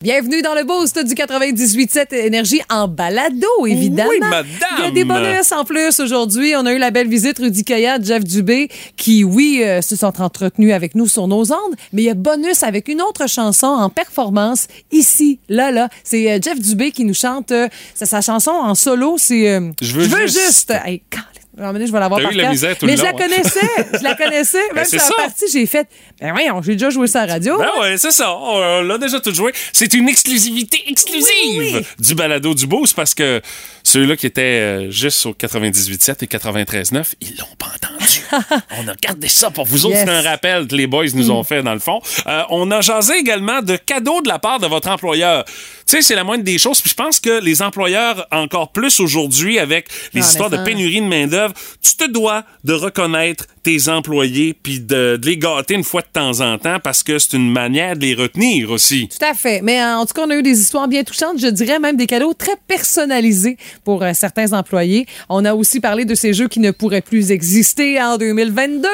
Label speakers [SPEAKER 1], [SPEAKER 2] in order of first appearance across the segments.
[SPEAKER 1] Bienvenue dans le boost du 98.7 Énergie en balado, évidemment.
[SPEAKER 2] Oui, madame.
[SPEAKER 1] Il y a des bonus en plus aujourd'hui. On a eu la belle visite Rudy Kaya, Jeff Dubé, qui, oui, euh, se sont entretenus avec nous sur nos ondes, mais il y a bonus avec une autre chanson en performance ici, là, là. C'est euh, Jeff Dubé qui nous chante euh, c'est sa chanson en solo. C'est euh,
[SPEAKER 2] Je veux juste.
[SPEAKER 1] juste. Hey, calme. Je vais l'avoir
[SPEAKER 2] T'as
[SPEAKER 1] par
[SPEAKER 2] eu la
[SPEAKER 1] cœur.
[SPEAKER 2] misère tout
[SPEAKER 1] Mais
[SPEAKER 2] le
[SPEAKER 1] je la
[SPEAKER 2] long.
[SPEAKER 1] connaissais. je la connaissais. Même
[SPEAKER 2] c'est
[SPEAKER 1] sur la
[SPEAKER 2] ça.
[SPEAKER 1] partie, j'ai fait. Ben voyons, j'ai déjà joué ça à la radio.
[SPEAKER 2] Ben ouais, c'est ça. On l'a déjà tout joué. C'est une exclusivité exclusive
[SPEAKER 1] Oui, oui.
[SPEAKER 2] du balado du Boost parce que ceux-là qui étaient euh, juste au 98.7 et 93.9, ils l'ont pas entendu. on a gardé ça pour vous autres.
[SPEAKER 1] Yes.
[SPEAKER 2] C'est un rappel que les boys nous ont fait dans le fond. Euh, on a jasé également de cadeaux de la part de votre employeur. Sais, c'est la moindre des choses. Puis je pense que les employeurs, encore plus aujourd'hui, avec les
[SPEAKER 1] Ah,
[SPEAKER 2] histoires de
[SPEAKER 1] ça-
[SPEAKER 2] pénurie de main-d'œuvre, tu te dois de reconnaître tes employés puis de, de les gâter une fois de temps en temps parce que c'est une manière de les retenir aussi.
[SPEAKER 1] Tout à fait. Mais euh, en tout cas, on a eu des histoires bien touchantes. Je dirais même des cadeaux très personnalisés pour euh, certains employés. On a aussi parlé de ces jeux qui ne pourraient plus exister en 2022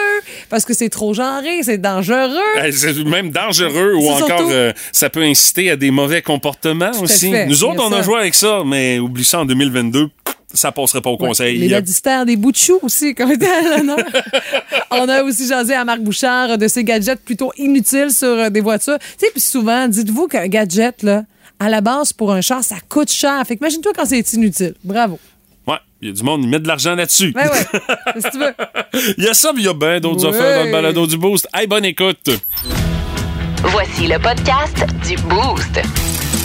[SPEAKER 1] parce que c'est trop genré, c'est dangereux.
[SPEAKER 2] Euh, C'est même dangereux ou encore euh, ça peut inciter à des mauvais comportements
[SPEAKER 1] à
[SPEAKER 2] aussi.
[SPEAKER 1] fait.
[SPEAKER 2] Nous autres, on a joué avec ça, mais oublie ça en 2022, ça passerait pas au conseil.
[SPEAKER 1] Les ladistères des bouts de chou aussi, comme était à l'honneur. On a aussi jasé à Marc Bouchard de ces gadgets plutôt inutiles sur euh, des voitures. Tu sais, puis souvent, dites-vous qu'un gadget, là, à la base, pour un char, ça coûte cher. Fait que imagine-toi quand c'est inutile. Bravo.
[SPEAKER 2] Ouais, il y a du monde, ils mettent de l'argent là-dessus.
[SPEAKER 1] Ben ouais, si tu veux.
[SPEAKER 2] Il y a ça, mais il y a bien d'autres
[SPEAKER 1] Ouais.
[SPEAKER 2] affaires dans le balado du Boost. Hey, bonne écoute.
[SPEAKER 3] Voici le podcast du Boost.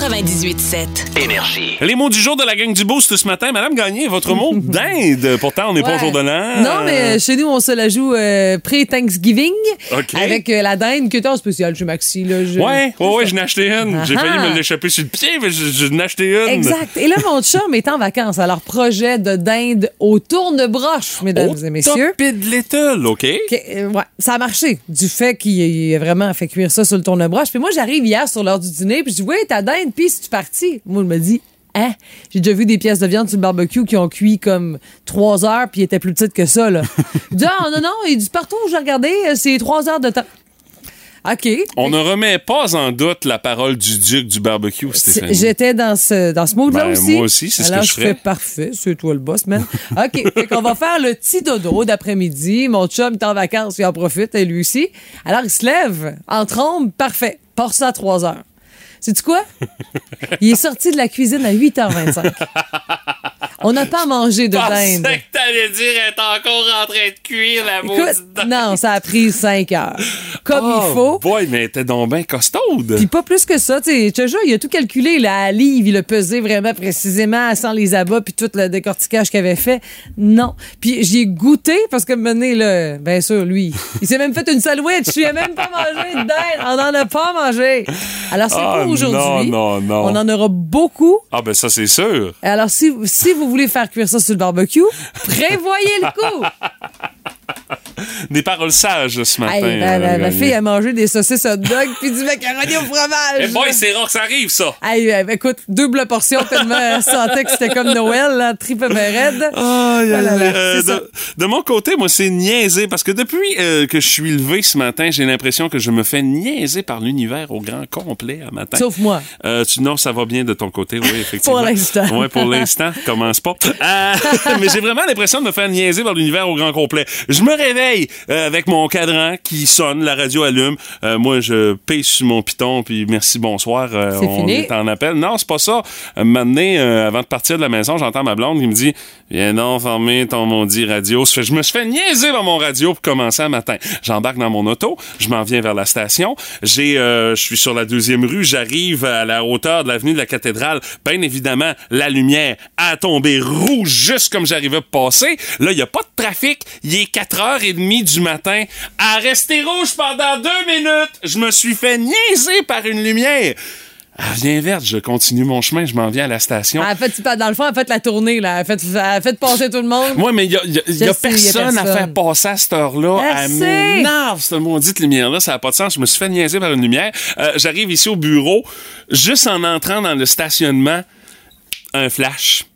[SPEAKER 3] 98.7.
[SPEAKER 4] Énergie.
[SPEAKER 2] Les mots du jour de la gang du Boost ce matin. Madame Gagné, votre mot d'Inde. Pourtant, on n'est pas au jour de l'an.
[SPEAKER 1] Non, mais chez nous, on se la joue euh, pré-Thanksgiving
[SPEAKER 2] OK.
[SPEAKER 1] avec euh, la dinde qui est en spécial chez Maxi. Là, je-
[SPEAKER 2] Ouais, ouais, ouais, je n'ai acheté une. J'ai failli me l'échapper sur le pied, mais je, je n'ai acheté une.
[SPEAKER 1] Exact. Et là, mon chum est en vacances. Alors, projet de dinde au tourne-broche, mesdames
[SPEAKER 2] Au
[SPEAKER 1] et messieurs.
[SPEAKER 2] top de Little, OK?
[SPEAKER 1] Ok, euh, ouais, ça a marché. Du fait qu'il a vraiment fait cuire ça sur le tourne-broche. Puis moi, j'arrive hier sur l'heure du dîner, puis je dis, oui, ta dinde, puis si tu parti. Moi, il me dit, hein? J'ai déjà vu des pièces de viande sur le barbecue qui ont cuit comme trois heures, puis étaient plus petites que ça, là. Il dit, ah, non, non, il dit, partout où j'ai regardé, euh, c'est trois heures de temps. OK.
[SPEAKER 2] On ne remet pas en doute la parole du duc du barbecue,
[SPEAKER 1] C'est-
[SPEAKER 2] Stéphanie.
[SPEAKER 1] J'étais dans ce, dans ce mood-là
[SPEAKER 2] Ben,
[SPEAKER 1] aussi.
[SPEAKER 2] moi aussi, c'est ce
[SPEAKER 1] Alors,
[SPEAKER 2] que je ferais.
[SPEAKER 1] fais parfait, c'est toi le boss, man. OK, fait qu'on va faire le petit dodo d'après-midi. Mon chum est en vacances, il en profite, et lui aussi. Alors, il se lève en trombe, parfait. Porte ça à 3 heures. Sais-tu quoi? Il est sorti de la cuisine à 8h25. On n'a pas mangé de dinde.
[SPEAKER 2] que t'allais dire est encore en train de cuire la
[SPEAKER 1] Écoute,
[SPEAKER 2] dinde.
[SPEAKER 1] non, ça a pris 5 heures. Comme
[SPEAKER 2] Oh,
[SPEAKER 1] il faut.
[SPEAKER 2] boy, mais était donc bien costaude.
[SPEAKER 1] Puis pas plus que ça, tu sais, jure, il a tout calculé, là, à livre, il a pesé vraiment précisément sans les abats puis tout le décortiquage qu'il avait fait. Non. Puis j'y ai goûté parce que mené là, bien sûr, lui, il s'est même fait une sandwich, il a même pas mangé de dinde, on en a pas mangé. Alors c'est
[SPEAKER 2] Ah,
[SPEAKER 1] pour aujourd'hui.
[SPEAKER 2] non, non, non.
[SPEAKER 1] On en aura beaucoup.
[SPEAKER 2] Ah, ben ça, c'est sûr.
[SPEAKER 1] Alors si si vous voulez faire cuire ça sur le barbecue, prévoyez le coup.
[SPEAKER 2] Des paroles sages ce matin.
[SPEAKER 1] Hey, la, la-
[SPEAKER 2] Madame
[SPEAKER 1] la
[SPEAKER 2] Gagné.
[SPEAKER 1] fille a mangé des saucisses hot dog puis du macaroni au fromage.
[SPEAKER 2] Eh boy, c'est rare que ça arrive, ça.
[SPEAKER 1] Hey, euh, écoute, double portion tellement elle sentait que c'était comme Noël, là, triple raide.
[SPEAKER 2] Aïe. Euh, de, de mon côté, moi, c'est niaiser parce que depuis euh, que je suis levé ce matin, j'ai l'impression que je me fais niaiser par l'univers au grand complet à matin.
[SPEAKER 1] Sauf moi.
[SPEAKER 2] Euh, tu, non, ça va bien de ton côté, oui, effectivement.
[SPEAKER 1] Pour l'instant.
[SPEAKER 2] Oui, pour l'instant. Commence pas. Euh, mais j'ai vraiment l'impression de me faire niaiser par l'univers au grand complet. Je me réveille euh, avec mon cadran qui sonne, la radio allume. Euh, moi, je paye sur mon piton, puis merci, bonsoir. euh, on
[SPEAKER 1] fini?
[SPEAKER 2] est en appel. Non, c'est pas ça. Un moment donné, euh, avant de partir de la maison, j'entends ma blonde qui me dit Viens donc fermer ton maudit radio. Je me suis fait niaiser dans mon radio pour commencer un matin. J'embarque dans mon auto, je m'en viens vers la station. J'ai, je suis sur la deuxième rue, j'arrive à la hauteur de l'avenue de la cathédrale. Bien évidemment, la lumière a tombé rouge juste comme j'arrivais à passer. Là, il y a pas de trafic. Il est 4h30 du matin. À rester rouge pendant deux minutes, je me suis fait niaiser par une lumière. Elle vient verte, je continue mon chemin, je m'en viens à la station.
[SPEAKER 1] Elle a fait, dans le fond, elle fait la tournée, là. Elle a fait, elle fait passer tout le monde.
[SPEAKER 2] Moi, mais il y a, y a- y personne à faire passer à cette heure-là. Elle m'énerve, cette maudite lumière-là. Ça n'a pas de sens. Je me suis fait niaiser par une lumière. Euh, J'arrive ici au bureau. Juste en entrant dans le stationnement, un flash.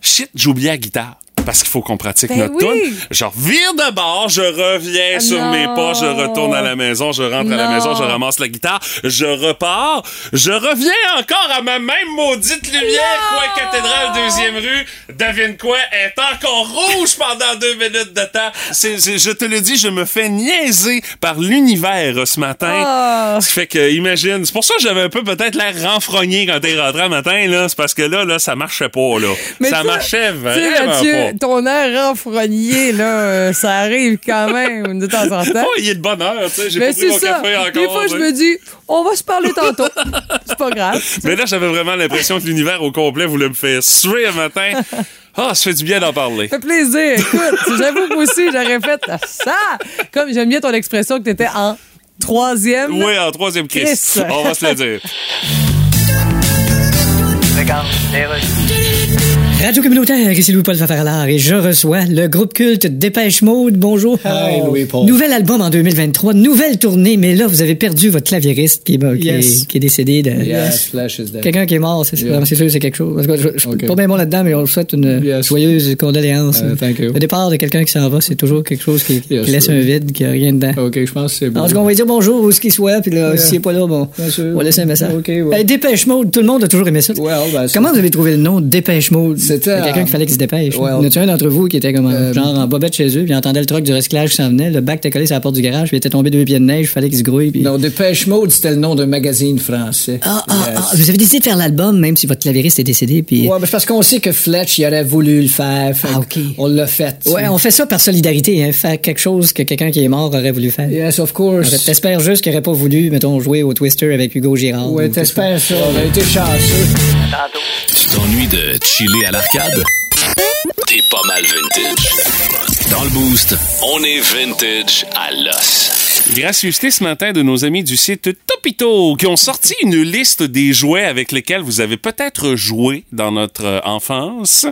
[SPEAKER 2] Shit, j'ai oublié la guitare. Parce qu'il faut qu'on pratique
[SPEAKER 1] Ben
[SPEAKER 2] notre
[SPEAKER 1] oui.
[SPEAKER 2] tune. Je revire de bord, je reviens
[SPEAKER 1] Ah
[SPEAKER 2] sur
[SPEAKER 1] non.
[SPEAKER 2] mes pas, je retourne à la maison, je rentre à la maison, je ramasse la guitare, je repars, je reviens encore à ma même maudite lumière,
[SPEAKER 1] Non.
[SPEAKER 2] coin cathédrale, deuxième rue. Devine quoi? Est encore rouge pendant deux minutes de temps. Je te le dis, je me fais niaiser par l'univers ce matin.
[SPEAKER 1] Ah.
[SPEAKER 2] Ce qui fait que, imagine, c'est pour ça que j'avais un peu peut-être l'air renfrogné quand t'es rentré un matin, là. C'est parce que là, là, ça marchait pas, là. ça
[SPEAKER 1] ça,
[SPEAKER 2] marchait vraiment
[SPEAKER 1] Mathieu,
[SPEAKER 2] pas.
[SPEAKER 1] Ton air renfrogné, là, euh, ça arrive quand même de temps en temps.
[SPEAKER 2] Oh, il est de bonne heure, tu sais. J'ai
[SPEAKER 1] Mais
[SPEAKER 2] pas pris
[SPEAKER 1] c'est
[SPEAKER 2] mon
[SPEAKER 1] ça.
[SPEAKER 2] café encore.
[SPEAKER 1] Des fois, je
[SPEAKER 2] tu
[SPEAKER 1] me dis, on va se parler tantôt. c'est pas grave.
[SPEAKER 2] Mais là, j'avais vraiment l'impression que l'univers au complet voulait me faire suer un matin. Ah, ça fait du bien d'en parler.
[SPEAKER 1] Ça fait plaisir. Écoute, j'avoue que moi aussi, j'aurais fait ça. Comme j'aime bien ton expression que t'étais en troisième.
[SPEAKER 2] Oui, en troisième Chris.
[SPEAKER 1] Chris.
[SPEAKER 2] On va se le dire.
[SPEAKER 4] Radio communautaire, ici Louis-Paul Fafaralard et je reçois le groupe culte Dépêche Mode. Bonjour.
[SPEAKER 5] Hi, Louis-Paul.
[SPEAKER 4] Nouvel album en 2023, nouvelle tournée, mais là, vous avez perdu votre claviériste qui, est- qui,
[SPEAKER 5] Yes.
[SPEAKER 4] est, qui est décédé. De,
[SPEAKER 5] Yes, Flash is dead.
[SPEAKER 4] Quelqu'un qui est mort, c'est
[SPEAKER 5] Yeah.
[SPEAKER 4] sûr, c'est quelque chose. Je, je
[SPEAKER 5] Ok.
[SPEAKER 4] pas bien bon là-dedans, mais on souhaite une joyeuse condoléance.
[SPEAKER 5] Uh, thank you.
[SPEAKER 4] Le départ de quelqu'un qui s'en va, c'est toujours quelque chose qui, laisse un vide, qui a rien dedans.
[SPEAKER 5] OK, je pense que c'est bon.
[SPEAKER 4] En tout cas, on va dire bonjour où ce qu'il soit, puis là,
[SPEAKER 5] Yeah.
[SPEAKER 4] s'il est pas là, bon,
[SPEAKER 5] Bien sûr.
[SPEAKER 4] on va laisser un message.
[SPEAKER 5] Ok, ouais.
[SPEAKER 4] Hey, Dépêche Mode, tout le monde a toujours aimé ça.
[SPEAKER 5] Well, ben,
[SPEAKER 4] Comment vous avez trouvé le nom Dépêche Mode?
[SPEAKER 5] C'était,
[SPEAKER 4] quelqu'un qui fallait qu'il se dépêche. en a-tu un d'entre vous qui était comme
[SPEAKER 5] euh,
[SPEAKER 4] genre en bobette chez eux, puis il entendait le truck du recyclage qui s'en venait, le bac était collé sur la porte du garage, puis il était tombé deux pieds de neige, il fallait qu'il se grouille. Puis...
[SPEAKER 5] Non, Dépêche Mode, c'était le nom d'un magazine français.
[SPEAKER 4] Ah, ah,
[SPEAKER 5] Yes.
[SPEAKER 4] ah, vous avez décidé de faire l'album, même si votre clavieriste est décédé, puis...
[SPEAKER 5] Ouais, parce qu'on sait que Fletch, il aurait voulu le faire. fait
[SPEAKER 4] Ah, ok.
[SPEAKER 5] On l'a fait.
[SPEAKER 4] Ouais, on fait ça par solidarité, hein, faire quelque chose que quelqu'un qui est mort aurait voulu faire.
[SPEAKER 5] Yes, of course.
[SPEAKER 4] fait, T'espères juste qu'il aurait pas voulu, mettons, jouer au Twister avec Hugo Girard.
[SPEAKER 5] Ouais, t'espères ça. On a été chanceux.
[SPEAKER 6] Tu t'ennuies de chiller à l'arcade? T'es pas mal vintage. Dans le boost, on est vintage à l'os.
[SPEAKER 2] Gracieuseté ce matin de nos amis du site Topito qui ont sorti une liste des jouets avec lesquels vous avez peut-être joué dans notre euh, enfance,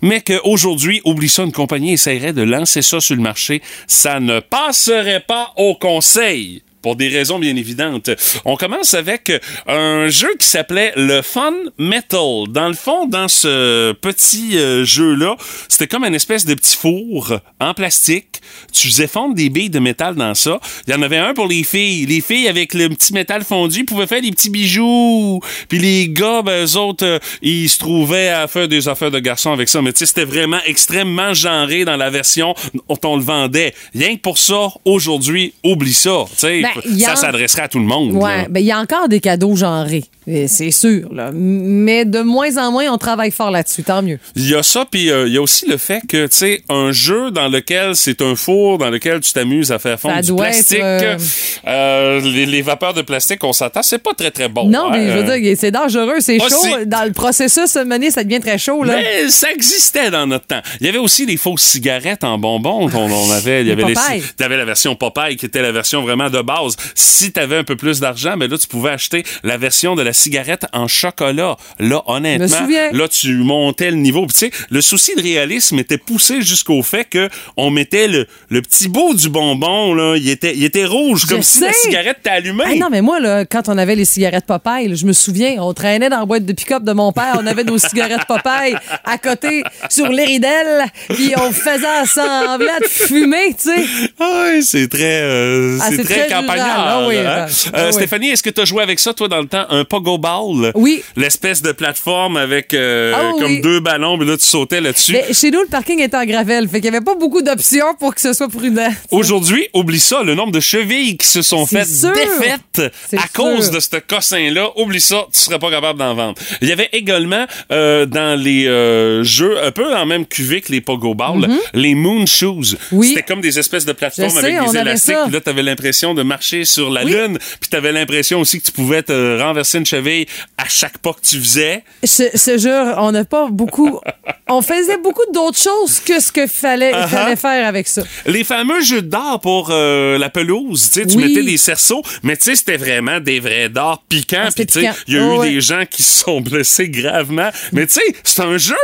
[SPEAKER 2] mais qu'aujourd'hui, oublie ça, une compagnie essaierait de lancer ça sur le marché. Ça ne passerait pas au conseil. Pour des raisons bien évidentes. On commence avec un jeu qui s'appelait le Fun Metal. Dans le fond, dans ce petit euh, jeu-là, c'était comme une espèce de petit four en plastique. Tu faisais fondre des billes de métal dans ça. Il y en avait un pour les filles. Les filles, avec le petit métal fondu, pouvaient faire des petits bijoux. Puis les gars, ben, eux autres, euh, ils se trouvaient à faire des affaires de garçons avec ça. Mais tu sais, c'était vraiment extrêmement genré dans la version dont on le vendait. Rien que pour ça, aujourd'hui, oublie ça.
[SPEAKER 1] Ben,
[SPEAKER 2] ça
[SPEAKER 1] en-
[SPEAKER 2] s'adresserait à tout le monde. Là.
[SPEAKER 1] ben il y a encore des cadeaux genrés, euh, c'est sûr. Là. Mais de moins en moins, on travaille fort là-dessus, tant mieux.
[SPEAKER 2] Il y a ça, puis euh, il y a aussi le fait que, tu sais, un jeu dans lequel c'est un four, dans lequel tu t'amuses à faire fondre
[SPEAKER 1] Ça
[SPEAKER 2] du plastique,
[SPEAKER 1] être,
[SPEAKER 2] euh, les, les vapeurs de plastique, on s'attend, c'est pas très, très bon.
[SPEAKER 1] non,
[SPEAKER 2] hein,
[SPEAKER 1] mais je veux dire, c'est dangereux, c'est chaud. Dans le processus, mener, ça devient très chaud. Là.
[SPEAKER 2] Mais ça existait dans notre temps. Il y avait aussi des fausses cigarettes en bonbons qu'on on avait. Il y avait, les, il y avait la version Popeye qui était la version vraiment de base. Si tu avais un peu plus d'argent, mais là, tu pouvais acheter la version de la cigarette en chocolat. Là, honnêtement, là, tu montais le niveau. Puis, tu sais, le souci de réalisme était poussé jusqu'au fait que on mettait le, le petit bout du bonbon, là, il était, il était rouge,
[SPEAKER 1] Je
[SPEAKER 2] comme si la cigarette était allumée.
[SPEAKER 1] Ah non, mais moi, là, quand on avait les cigarettes Popeye, là, je me souviens, on traînait dans la boîte de pick-up de mon père, on avait nos cigarettes Popeye à côté sur l'Éridelle, puis on faisait semblant de fumer, tu sais.
[SPEAKER 2] Ah oui, c'est très, euh,
[SPEAKER 1] Ah,
[SPEAKER 2] c'est très campagnard.
[SPEAKER 1] Ah oui,
[SPEAKER 2] hein?
[SPEAKER 1] rural.
[SPEAKER 2] Euh,
[SPEAKER 1] Ah oui.
[SPEAKER 2] Stéphanie, est-ce que tu as joué avec ça, toi, dans le temps, un pogo ball?
[SPEAKER 1] Oui.
[SPEAKER 2] L'espèce de plateforme avec euh,
[SPEAKER 1] Ah oui.
[SPEAKER 2] comme deux ballons, mais là, tu sautais là-dessus.
[SPEAKER 1] Mais chez nous, le parking était en gravel, fait qu'il n'y avait pas beaucoup d'options pour que ce soit prudent.
[SPEAKER 2] Aujourd'hui, oublie ça, le nombre de chevilles qui se sont faites
[SPEAKER 1] sûr.
[SPEAKER 2] défaites à
[SPEAKER 1] sûr.
[SPEAKER 2] cause de ce cossin-là, oublie ça, tu serais pas capable d'en vendre. Il y avait également euh, dans les euh, jeux, un peu la même cuvée que les Pogo Balls, les Moon Shoes.
[SPEAKER 1] Oui.
[SPEAKER 2] C'était comme des espèces de plateformes
[SPEAKER 1] sais,
[SPEAKER 2] avec des élastiques, là, t'avais l'impression de marcher sur la
[SPEAKER 1] Oui.
[SPEAKER 2] lune, puis t'avais l'impression aussi que tu pouvais te renverser une cheville à chaque pas que tu faisais.
[SPEAKER 1] Je, je jure, on n'a pas beaucoup. On faisait beaucoup d'autres choses que ce que fallait,
[SPEAKER 2] Uh-huh.
[SPEAKER 1] fallait faire avec ça.
[SPEAKER 2] Les fameux jeux d'or pour euh, la pelouse, tu
[SPEAKER 1] Oui.
[SPEAKER 2] mettais des cerceaux, mais tu sais, c'était vraiment des vrais d'or piquants.
[SPEAKER 1] Ah,
[SPEAKER 2] Puis tu sais, il y a
[SPEAKER 1] Oh,
[SPEAKER 2] eu
[SPEAKER 1] ouais.
[SPEAKER 2] des gens qui se sont blessés gravement. Mais tu sais, c'est un jeu.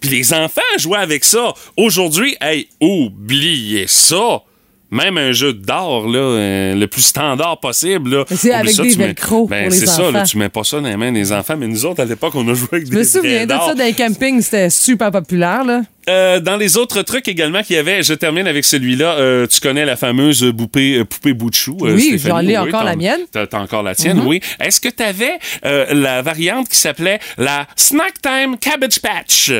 [SPEAKER 2] Puis les enfants jouaient avec ça. Aujourd'hui, hey, oubliez ça. Même un jeu d'or, là, euh, le plus standard possible,
[SPEAKER 1] c'est avec
[SPEAKER 2] ça,
[SPEAKER 1] des velcro
[SPEAKER 2] ben, c'est ça, là, tu mets pas ça dans les mains des enfants. Mais nous autres, à l'époque, on a joué avec
[SPEAKER 1] Je me
[SPEAKER 2] des
[SPEAKER 1] souviens
[SPEAKER 2] vrais
[SPEAKER 1] de ça dans les campings, c'était super populaire, là.
[SPEAKER 2] Euh, dans les autres trucs également qu'il y avait, je termine avec celui-là. euh, tu connais la fameuse poupée, euh, poupée bout de chou. euh,
[SPEAKER 1] Oui, j'en ai encore la mienne.
[SPEAKER 2] T'as, t'as encore la tienne, oui. Est-ce que t'avais euh, la variante qui s'appelait la Snack Time Cabbage Patch?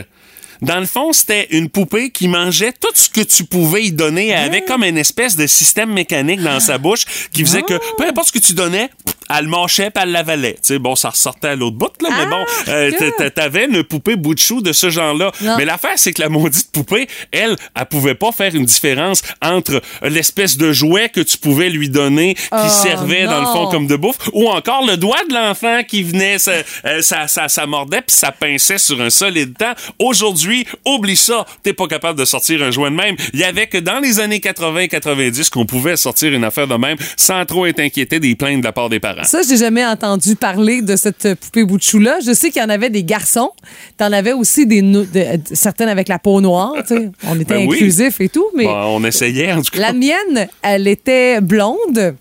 [SPEAKER 2] Dans le fond, c'était une poupée qui mangeait tout ce que tu pouvais y donner. Elle avait comme une espèce de système mécanique dans sa bouche qui faisait que peu importe ce que tu donnais, elle le mâchait puis elle l'avalait. Tu sais, bon, ça ressortait à l'autre bout, là, mais
[SPEAKER 1] Ah,
[SPEAKER 2] bon, euh,
[SPEAKER 1] que-
[SPEAKER 2] t'a- t'a- t'avais une poupée bout de chou de ce genre-là. Mais l'affaire, c'est que la maudite poupée, elle, elle pouvait pas faire une différence entre l'espèce de jouet que tu pouvais lui donner qui
[SPEAKER 1] Oh,
[SPEAKER 2] servait dans le fond comme de bouffe ou encore le doigt de l'enfant qui venait, ça, euh, ça, ça, ça mordait puis ça pinçait sur un solide temps. Aujourd'hui, oublie ça, t'es pas capable de sortir un jouet de même. Il y avait que dans les années 80-90 qu'on pouvait sortir une affaire de même sans trop être inquiété des plaintes de la part des parents.
[SPEAKER 1] Ça, j'ai jamais entendu parler de cette poupée bout de chou-là. Je sais qu'il y en avait des garçons. T'en avais aussi des de- certaines avec la peau noire. tu sais. On était
[SPEAKER 2] Ben oui.
[SPEAKER 1] inclusif et tout, mais
[SPEAKER 2] Bon, on essayait en tout cas.
[SPEAKER 1] la mienne, elle était blonde.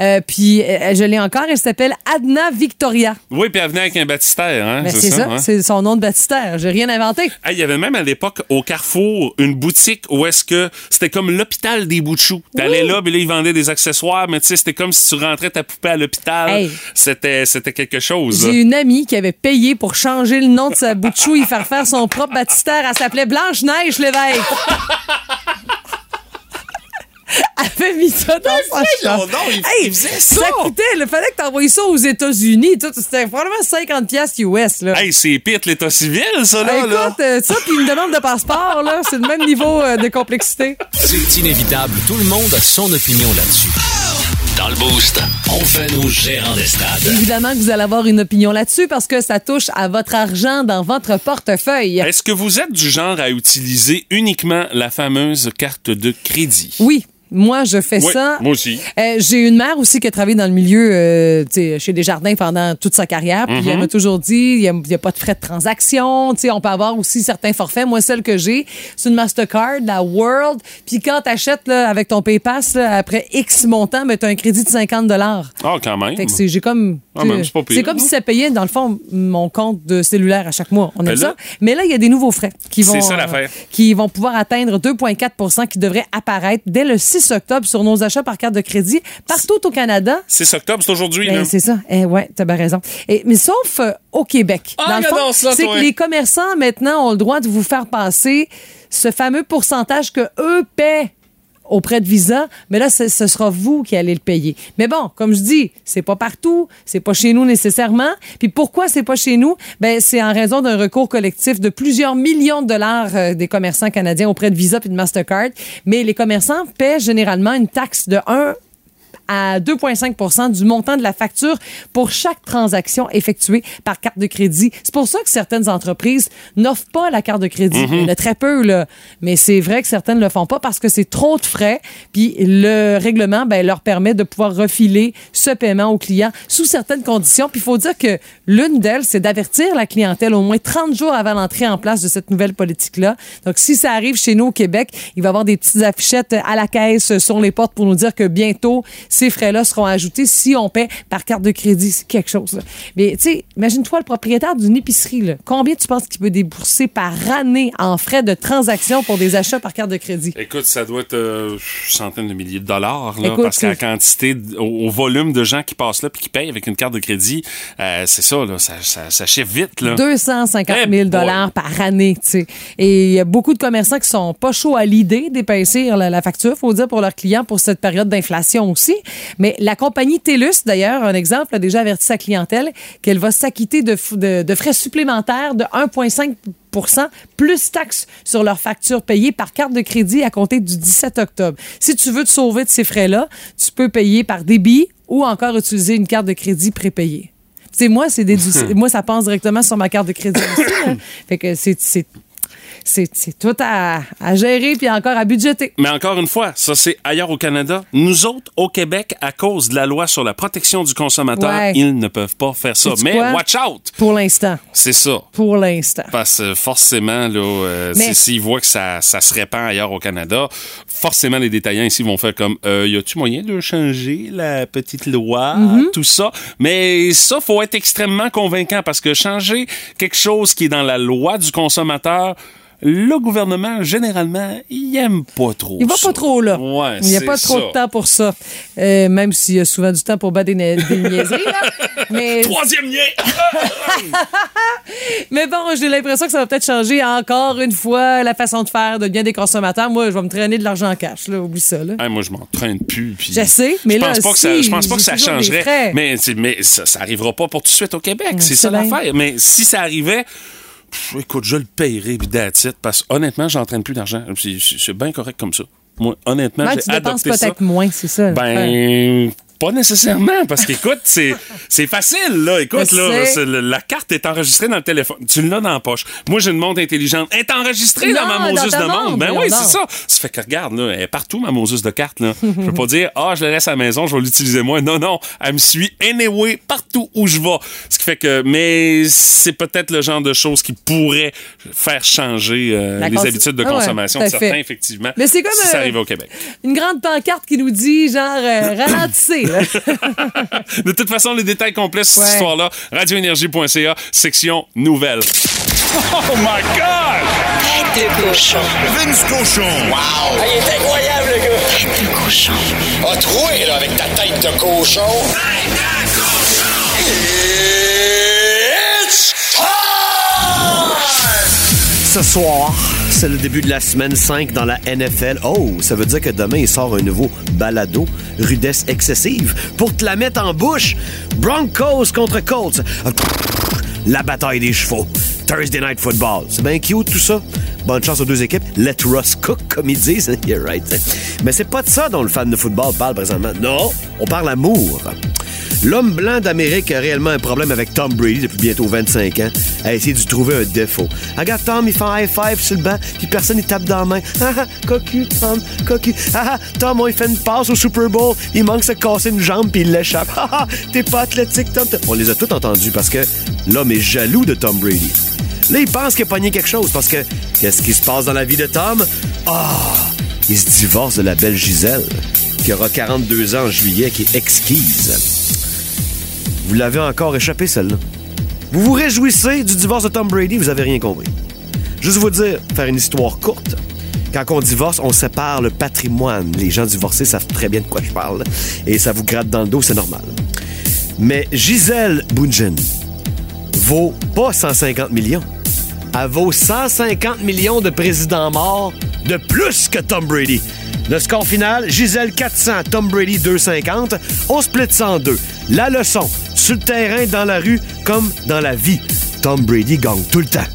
[SPEAKER 1] Euh, puis euh, je l'ai encore. Elle s'appelle Adna Victoria.
[SPEAKER 2] Oui, puis elle venait avec un baptistère, hein,
[SPEAKER 1] Ben, c'est ça,
[SPEAKER 2] hein?
[SPEAKER 1] c'est son nom de baptistère. J'ai rien inventé.
[SPEAKER 2] Hey, Il y avait même à l'époque au Carrefour une boutique où est-ce que c'était comme l'hôpital des bouts de choux. T'allais là, puis là ils vendaient des accessoires, mais tu sais c'était comme si tu rentrais ta poupée à l'hôpital.
[SPEAKER 1] Hey.
[SPEAKER 2] C'était c'était quelque chose.
[SPEAKER 1] J'ai une amie qui avait payé pour changer le nom de sa bout de chou et faire faire son propre baptistère. Elle s'appelait Blanche-Neige Lévesque. Elle avait mis ça dans sa
[SPEAKER 2] voyons
[SPEAKER 1] chambre.
[SPEAKER 2] donc, il-
[SPEAKER 1] Hey,
[SPEAKER 2] il faisait ça.
[SPEAKER 1] coûtait, il fallait que t'envoies ça aux États-Unis. tout. C'était probablement 50 piastres US. Là.
[SPEAKER 2] Hey, c'est pire que l'état civil ça là. Là.
[SPEAKER 1] écoute, euh, ça puis une demande de passeport, là, c'est le même niveau euh, de complexité.
[SPEAKER 6] C'est inévitable, tout le monde a son opinion là-dessus. Dans le Boost, on fait nos gérants des stades.
[SPEAKER 1] Évidemment que vous allez avoir une opinion là-dessus parce que ça touche à votre argent dans votre portefeuille.
[SPEAKER 2] Est-ce que vous êtes du genre à utiliser uniquement la fameuse carte de crédit?
[SPEAKER 1] Oui. Moi, je fais
[SPEAKER 2] Oui,
[SPEAKER 1] ça.
[SPEAKER 2] moi aussi.
[SPEAKER 1] Euh, j'ai une mère aussi qui a travaillé dans le milieu euh, tu sais, chez Desjardins pendant toute sa carrière. Puis elle m'a toujours dit, il n'y a, il y a pas de frais de transaction. Tu sais, on peut avoir aussi certains forfaits. Moi, celle que j'ai, c'est une Mastercard, la World. Puis quand tu achètes avec ton PayPass, là, après X montant, ben, tu as un crédit de 50
[SPEAKER 2] Ah, quand même.
[SPEAKER 1] Fait que c'est, j'ai comme.
[SPEAKER 2] Ah, c'est
[SPEAKER 1] comme
[SPEAKER 2] hein.
[SPEAKER 1] si ça payait, dans le fond, mon compte de cellulaire à chaque mois. On aime
[SPEAKER 2] Ben là-
[SPEAKER 1] ça. Mais là, il y a des nouveaux frais qui vont.
[SPEAKER 2] Ça, l'affaire.
[SPEAKER 1] qui vont pouvoir atteindre 2,4% qui devraient apparaître dès le 6 octobre sur nos achats par carte de crédit partout au Canada.
[SPEAKER 2] 6 octobre, c'est aujourd'hui.
[SPEAKER 1] Ben, c'est ça. Eh, ouais, t'as bien raison. Et, mais sauf euh, au Québec.
[SPEAKER 2] Ah,
[SPEAKER 1] Dans le fond,
[SPEAKER 2] regarde ça,
[SPEAKER 1] c'est que les commerçants maintenant ont le droit de vous faire passer ce fameux pourcentage que eux paient auprès de Visa, mais là, ce sera vous qui allez le payer. Mais bon, comme je dis, c'est pas partout, c'est pas chez nous nécessairement. Puis pourquoi c'est pas chez nous? Ben, c'est en raison d'un recours collectif de plusieurs millions de dollars euh, des commerçants canadiens auprès de Visa puis de Mastercard. Mais les commerçants paient généralement une taxe de 1 à 2,5 du montant de la facture pour chaque transaction effectuée par carte de crédit. C'est pour ça que certaines entreprises n'offrent pas la carte de crédit. Il y en a très peu, là. Mais c'est vrai que certaines ne le font pas parce que c'est trop de frais. Puis le règlement ben, leur permet de pouvoir refiler ce paiement aux clients sous certaines conditions. Puis il faut dire que l'une d'elles, c'est d'avertir la clientèle au moins 30 jours avant l'entrée en place de cette nouvelle politique-là. Donc, si ça arrive chez nous au Québec, il va y avoir des petites affichettes à la caisse sur les portes pour nous dire que bientôt, ces frais-là seront ajoutés si on paie par carte de crédit. C'est quelque chose. là. Mais tu sais, imagine-toi le propriétaire d'une épicerie. Là. Combien tu penses qu'il peut débourser par année en frais de transaction pour des achats par carte de crédit?
[SPEAKER 2] Écoute, ça doit être euh, centaines de milliers de dollars, là,
[SPEAKER 1] Écoute,
[SPEAKER 2] parce qu'à la quantité, au, au volume de gens qui passent là puis qui payent avec une carte de crédit, euh, c'est ça, là, ça, ça, ça chiffre vite. Là.
[SPEAKER 1] 250
[SPEAKER 2] Eh
[SPEAKER 1] 000 dollars par année, tu sais. Et il y a beaucoup de commerçants qui sont pas chauds à l'idée d'épaissir la, la facture, faut dire, pour leurs clients pour cette période d'inflation aussi. Mais la compagnie TELUS, d'ailleurs, un exemple, a déjà averti sa clientèle qu'elle va s'acquitter de, f- de- de frais supplémentaires de 1,5% plus taxes sur leurs factures payées par carte de crédit à compter du 17 octobre. Si tu veux te sauver de ces frais-là, tu peux payer par débit ou encore utiliser une carte de crédit prépayée. Tu sais, moi, c'est déduit- moi, ça passe directement sur ma carte de crédit aussi. là. Fait que c'est, c'est, tout à, à gérer puis encore à budgéter.
[SPEAKER 2] Mais encore une fois, ça c'est ailleurs au Canada. Nous autres, au Québec, à cause de la loi sur la protection du consommateur,
[SPEAKER 1] Ouais.
[SPEAKER 2] ils ne peuvent pas faire ça. Mais
[SPEAKER 1] quoi?
[SPEAKER 2] watch out!
[SPEAKER 1] Pour l'instant.
[SPEAKER 2] C'est ça.
[SPEAKER 1] Pour l'instant.
[SPEAKER 2] Parce que forcément, là, euh, s'ils voient que ça, ça se répand ailleurs au Canada, forcément, les détaillants ici vont faire comme euh, y a-tu moyen de changer la petite loi,
[SPEAKER 1] Mm-hmm.
[SPEAKER 2] tout ça? Mais ça, faut être extrêmement convaincant parce que changer quelque chose qui est dans la loi du consommateur, le gouvernement, généralement, il aime pas trop.
[SPEAKER 1] Il va
[SPEAKER 2] ça.
[SPEAKER 1] pas trop là.
[SPEAKER 2] Ouais,
[SPEAKER 1] Il n'y a pas trop
[SPEAKER 2] ça.
[SPEAKER 1] de temps pour ça. Euh, même s'il y a souvent du temps pour battre des, na- des niaiseries. Là. Mais,
[SPEAKER 2] Troisième lien!
[SPEAKER 1] mais bon, j'ai l'impression que ça va peut-être changer encore une fois la façon de faire de bien des consommateurs. Moi, je vais me traîner de l'argent en cash. Là. Oublie ça. Là.
[SPEAKER 2] Hey, moi, je m'entraîne plus. puis
[SPEAKER 1] Je sais, mais
[SPEAKER 2] je
[SPEAKER 1] là,
[SPEAKER 2] pense pas que ça, je pense pas que ça changerait. Mais, mais ça, ça arrivera pas pour tout de suite au Québec. c'est ça
[SPEAKER 1] bien.
[SPEAKER 2] l'affaire. Mais si ça arrivait, pff, écoute, je le payerais, puis parce que honnêtement, j'entraîne plus d'argent. C'est bien correct comme ça. Moi, honnêtement, j'ai
[SPEAKER 1] tu dépenses
[SPEAKER 2] adopté ça.
[SPEAKER 1] peut-être moins, c'est ça.
[SPEAKER 2] Ben, pas nécessairement, parce qu'écoute, c'est, c'est facile, là. Écoute, là, la carte est enregistrée dans le téléphone. Tu l'as dans la poche. Moi, j'ai une montre intelligente. Elle est enregistrée dans
[SPEAKER 1] Non,
[SPEAKER 2] ma
[SPEAKER 1] dans ta
[SPEAKER 2] de montre. Ben oui, c'est ça. Ça fait que regarde, là, elle est partout, ma Moses de carte, là. je peux pas dire, ah, je la laisse à la maison, je vais l'utiliser moi. Non, non. Elle me suit anyway, partout où je vais. Ce qui fait que, mais c'est peut-être le genre de choses qui pourrait faire changer euh, les habitudes de
[SPEAKER 1] Ah ouais,
[SPEAKER 2] consommation de certains, effectivement.
[SPEAKER 1] Mais c'est comme,
[SPEAKER 2] si ça arrive au Québec.
[SPEAKER 1] Une grande pancarte qui nous dit, genre, euh, ralentissez. Là.
[SPEAKER 2] De toute façon, les détails complets sur cette histoire-là, radioénergie.ca, section nouvelles. Oh my God!
[SPEAKER 3] Tête de cochon.
[SPEAKER 7] Vince Cochon. Wow!
[SPEAKER 8] il est incroyable, le gars!
[SPEAKER 3] Tête de cochon.
[SPEAKER 7] A troué, là, avec ta tête de cochon. Tête de cochon! It's time!
[SPEAKER 9] Ce soir, c'est le début de la semaine 5 dans la NFL. Oh, ça veut dire que demain, il sort un nouveau balado, rudesse excessive, pour te la mettre en bouche. Broncos contre Colts. La bataille des chevaux. Thursday Night Football. C'est bien cute tout ça. Bonne chance aux deux équipes. Let Russ cook, comme ils disent. You're right. Mais c'est pas de ça dont le fan de football parle présentement. Non, on parle amour. L'homme blanc d'Amérique a réellement un problème avec Tom Brady depuis bientôt 25 ans, a essayé de trouver un défaut. Regarde Tom, il fait un high five sur le banc, puis personne il tape dans la main. Ah ah, cocu, Tom, cocu. Ah ah, Tom, lui fait une passe au Super Bowl, il manque de se casser une jambe, puis il l'échappe. Ah ah, t'es pas athlétique, Tom. On les a tous entendus parce que l'homme est jaloux de Tom Brady. Là, il pense qu'il a pogné quelque chose parce que qu'est-ce qui se passe dans la vie de Tom? Ah, il se divorce de la belle Gisèle, qui aura 42 ans en juillet, qui est exquise. Vous l'avez encore échappé, celle-là. Vous vous réjouissez du divorce de Tom Brady, vous avez rien compris. Juste vous dire, faire une histoire courte. Quand on divorce, on sépare le patrimoine. Les gens divorcés savent très bien de quoi je parle. Et ça vous gratte dans le dos, c'est normal. Mais Gisèle Bundchen vaut pas 150 millions. Elle vaut 150 millions de présidents morts de plus que Tom Brady. Le score final, Gisèle 400, Tom Brady 250. On split ça en deux. La leçon, sur le terrain, dans la rue, comme dans la vie. Tom Brady gagne tout le temps.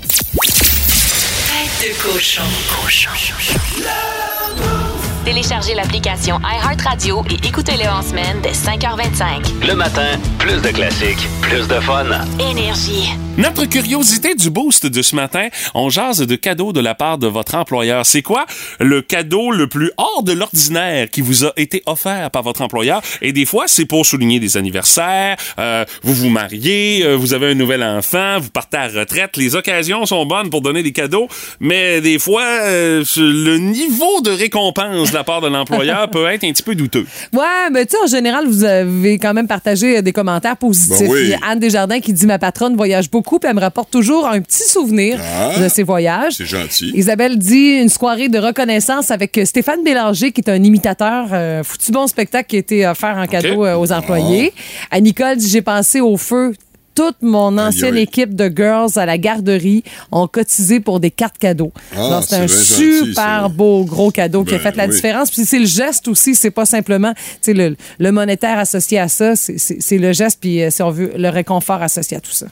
[SPEAKER 3] Téléchargez l'application iHeartRadio et écoutez-le en semaine dès 5h25.
[SPEAKER 6] Le matin, plus de classiques, plus de fun.
[SPEAKER 3] Énergie.
[SPEAKER 2] Notre curiosité du boost de ce matin, on jase de cadeaux de la part de votre employeur. C'est quoi le cadeau le plus hors de l'ordinaire qui vous a été offert par votre employeur? Et des fois, c'est pour souligner des anniversaires, euh, vous vous mariez, euh, vous avez un nouvel enfant, vous partez à la retraite. Les occasions sont bonnes pour donner des cadeaux, mais des fois, euh, le niveau de récompense de la part de l'employeur peut être un petit peu douteux.
[SPEAKER 1] Ouais, mais tu sais, en général, vous avez quand même partagé euh, des commentaires positifs.
[SPEAKER 10] Ben oui.
[SPEAKER 1] Il y a Anne Desjardins qui dit Ma patronne voyage beaucoup, puis elle me rapporte toujours un petit souvenir
[SPEAKER 10] Ah,
[SPEAKER 1] de ses voyages.
[SPEAKER 10] C'est gentil.
[SPEAKER 1] Isabelle dit une soirée de reconnaissance avec Stéphane Bélanger, qui est un imitateur. Euh, foutu bon spectacle qui a été offert en cadeau euh, aux employés.
[SPEAKER 10] Ah.
[SPEAKER 1] À Nicole dit J'ai pensé au feu. Toute mon ancienne équipe de girls à la garderie ont cotisé pour des cartes cadeaux.
[SPEAKER 10] Ah,
[SPEAKER 1] Donc, c'est un
[SPEAKER 10] gentil,
[SPEAKER 1] super beau gros cadeau qui a
[SPEAKER 10] Ben,
[SPEAKER 1] fait la
[SPEAKER 10] oui.
[SPEAKER 1] différence. Puis c'est le geste aussi, c'est pas simplement tu sais, le, le monétaire associé à ça, c'est le geste, puis euh, si on veut, le réconfort associé à tout ça.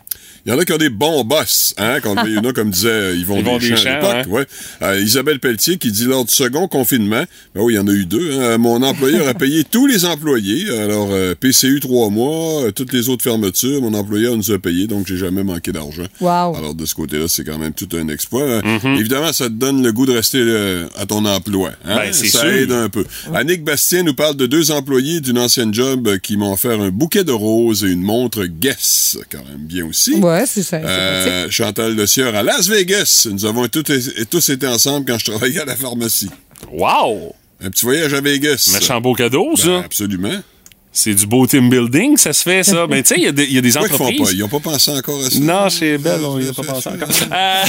[SPEAKER 10] Il y en a qui ont des bons boss, hein, comme, il y en a, comme disait Yvon,
[SPEAKER 2] Yvon
[SPEAKER 10] Deschamps
[SPEAKER 2] Deschamps,
[SPEAKER 10] à l'époque. Ouais. Euh, Isabelle Pelletier qui dit lors du second confinement, ben oui, il y en a eu deux, hein, mon employeur a payé tous les employés, alors euh, PCU trois mois, euh, toutes les autres fermetures, mon employeur nous a payé, donc j'ai jamais manqué d'argent.
[SPEAKER 1] Wow.
[SPEAKER 10] Alors, de ce côté-là, c'est quand même tout un exploit. Euh, Évidemment, ça te donne le goût de rester euh, à ton emploi. hein?
[SPEAKER 2] Ben, c'est
[SPEAKER 10] ça
[SPEAKER 2] sûr.
[SPEAKER 10] aide un peu. Annick Bastien nous parle de deux employés d'une ancienne job euh, qui m'ont offert un bouquet de roses et une montre Guess, quand même bien aussi.
[SPEAKER 1] Ouais, c'est ça.
[SPEAKER 10] Euh, Chantal Le Sieur à Las Vegas. Nous avons tous, tous été ensemble quand je travaillais à la pharmacie.
[SPEAKER 2] Wow!
[SPEAKER 10] Un petit voyage à Vegas.
[SPEAKER 2] Méchant beau cadeau, ça.
[SPEAKER 10] Ben, absolument.
[SPEAKER 2] C'est du beau team building, ça se fait, ça. Mais tu sais, il y a des- il y, a des
[SPEAKER 10] Pourquoi ils font
[SPEAKER 2] entreprises.
[SPEAKER 10] pas? Ils n'ont pas pensé encore à ça?
[SPEAKER 2] Non, chez Belle, on n'y a pas pensé encore. Euh,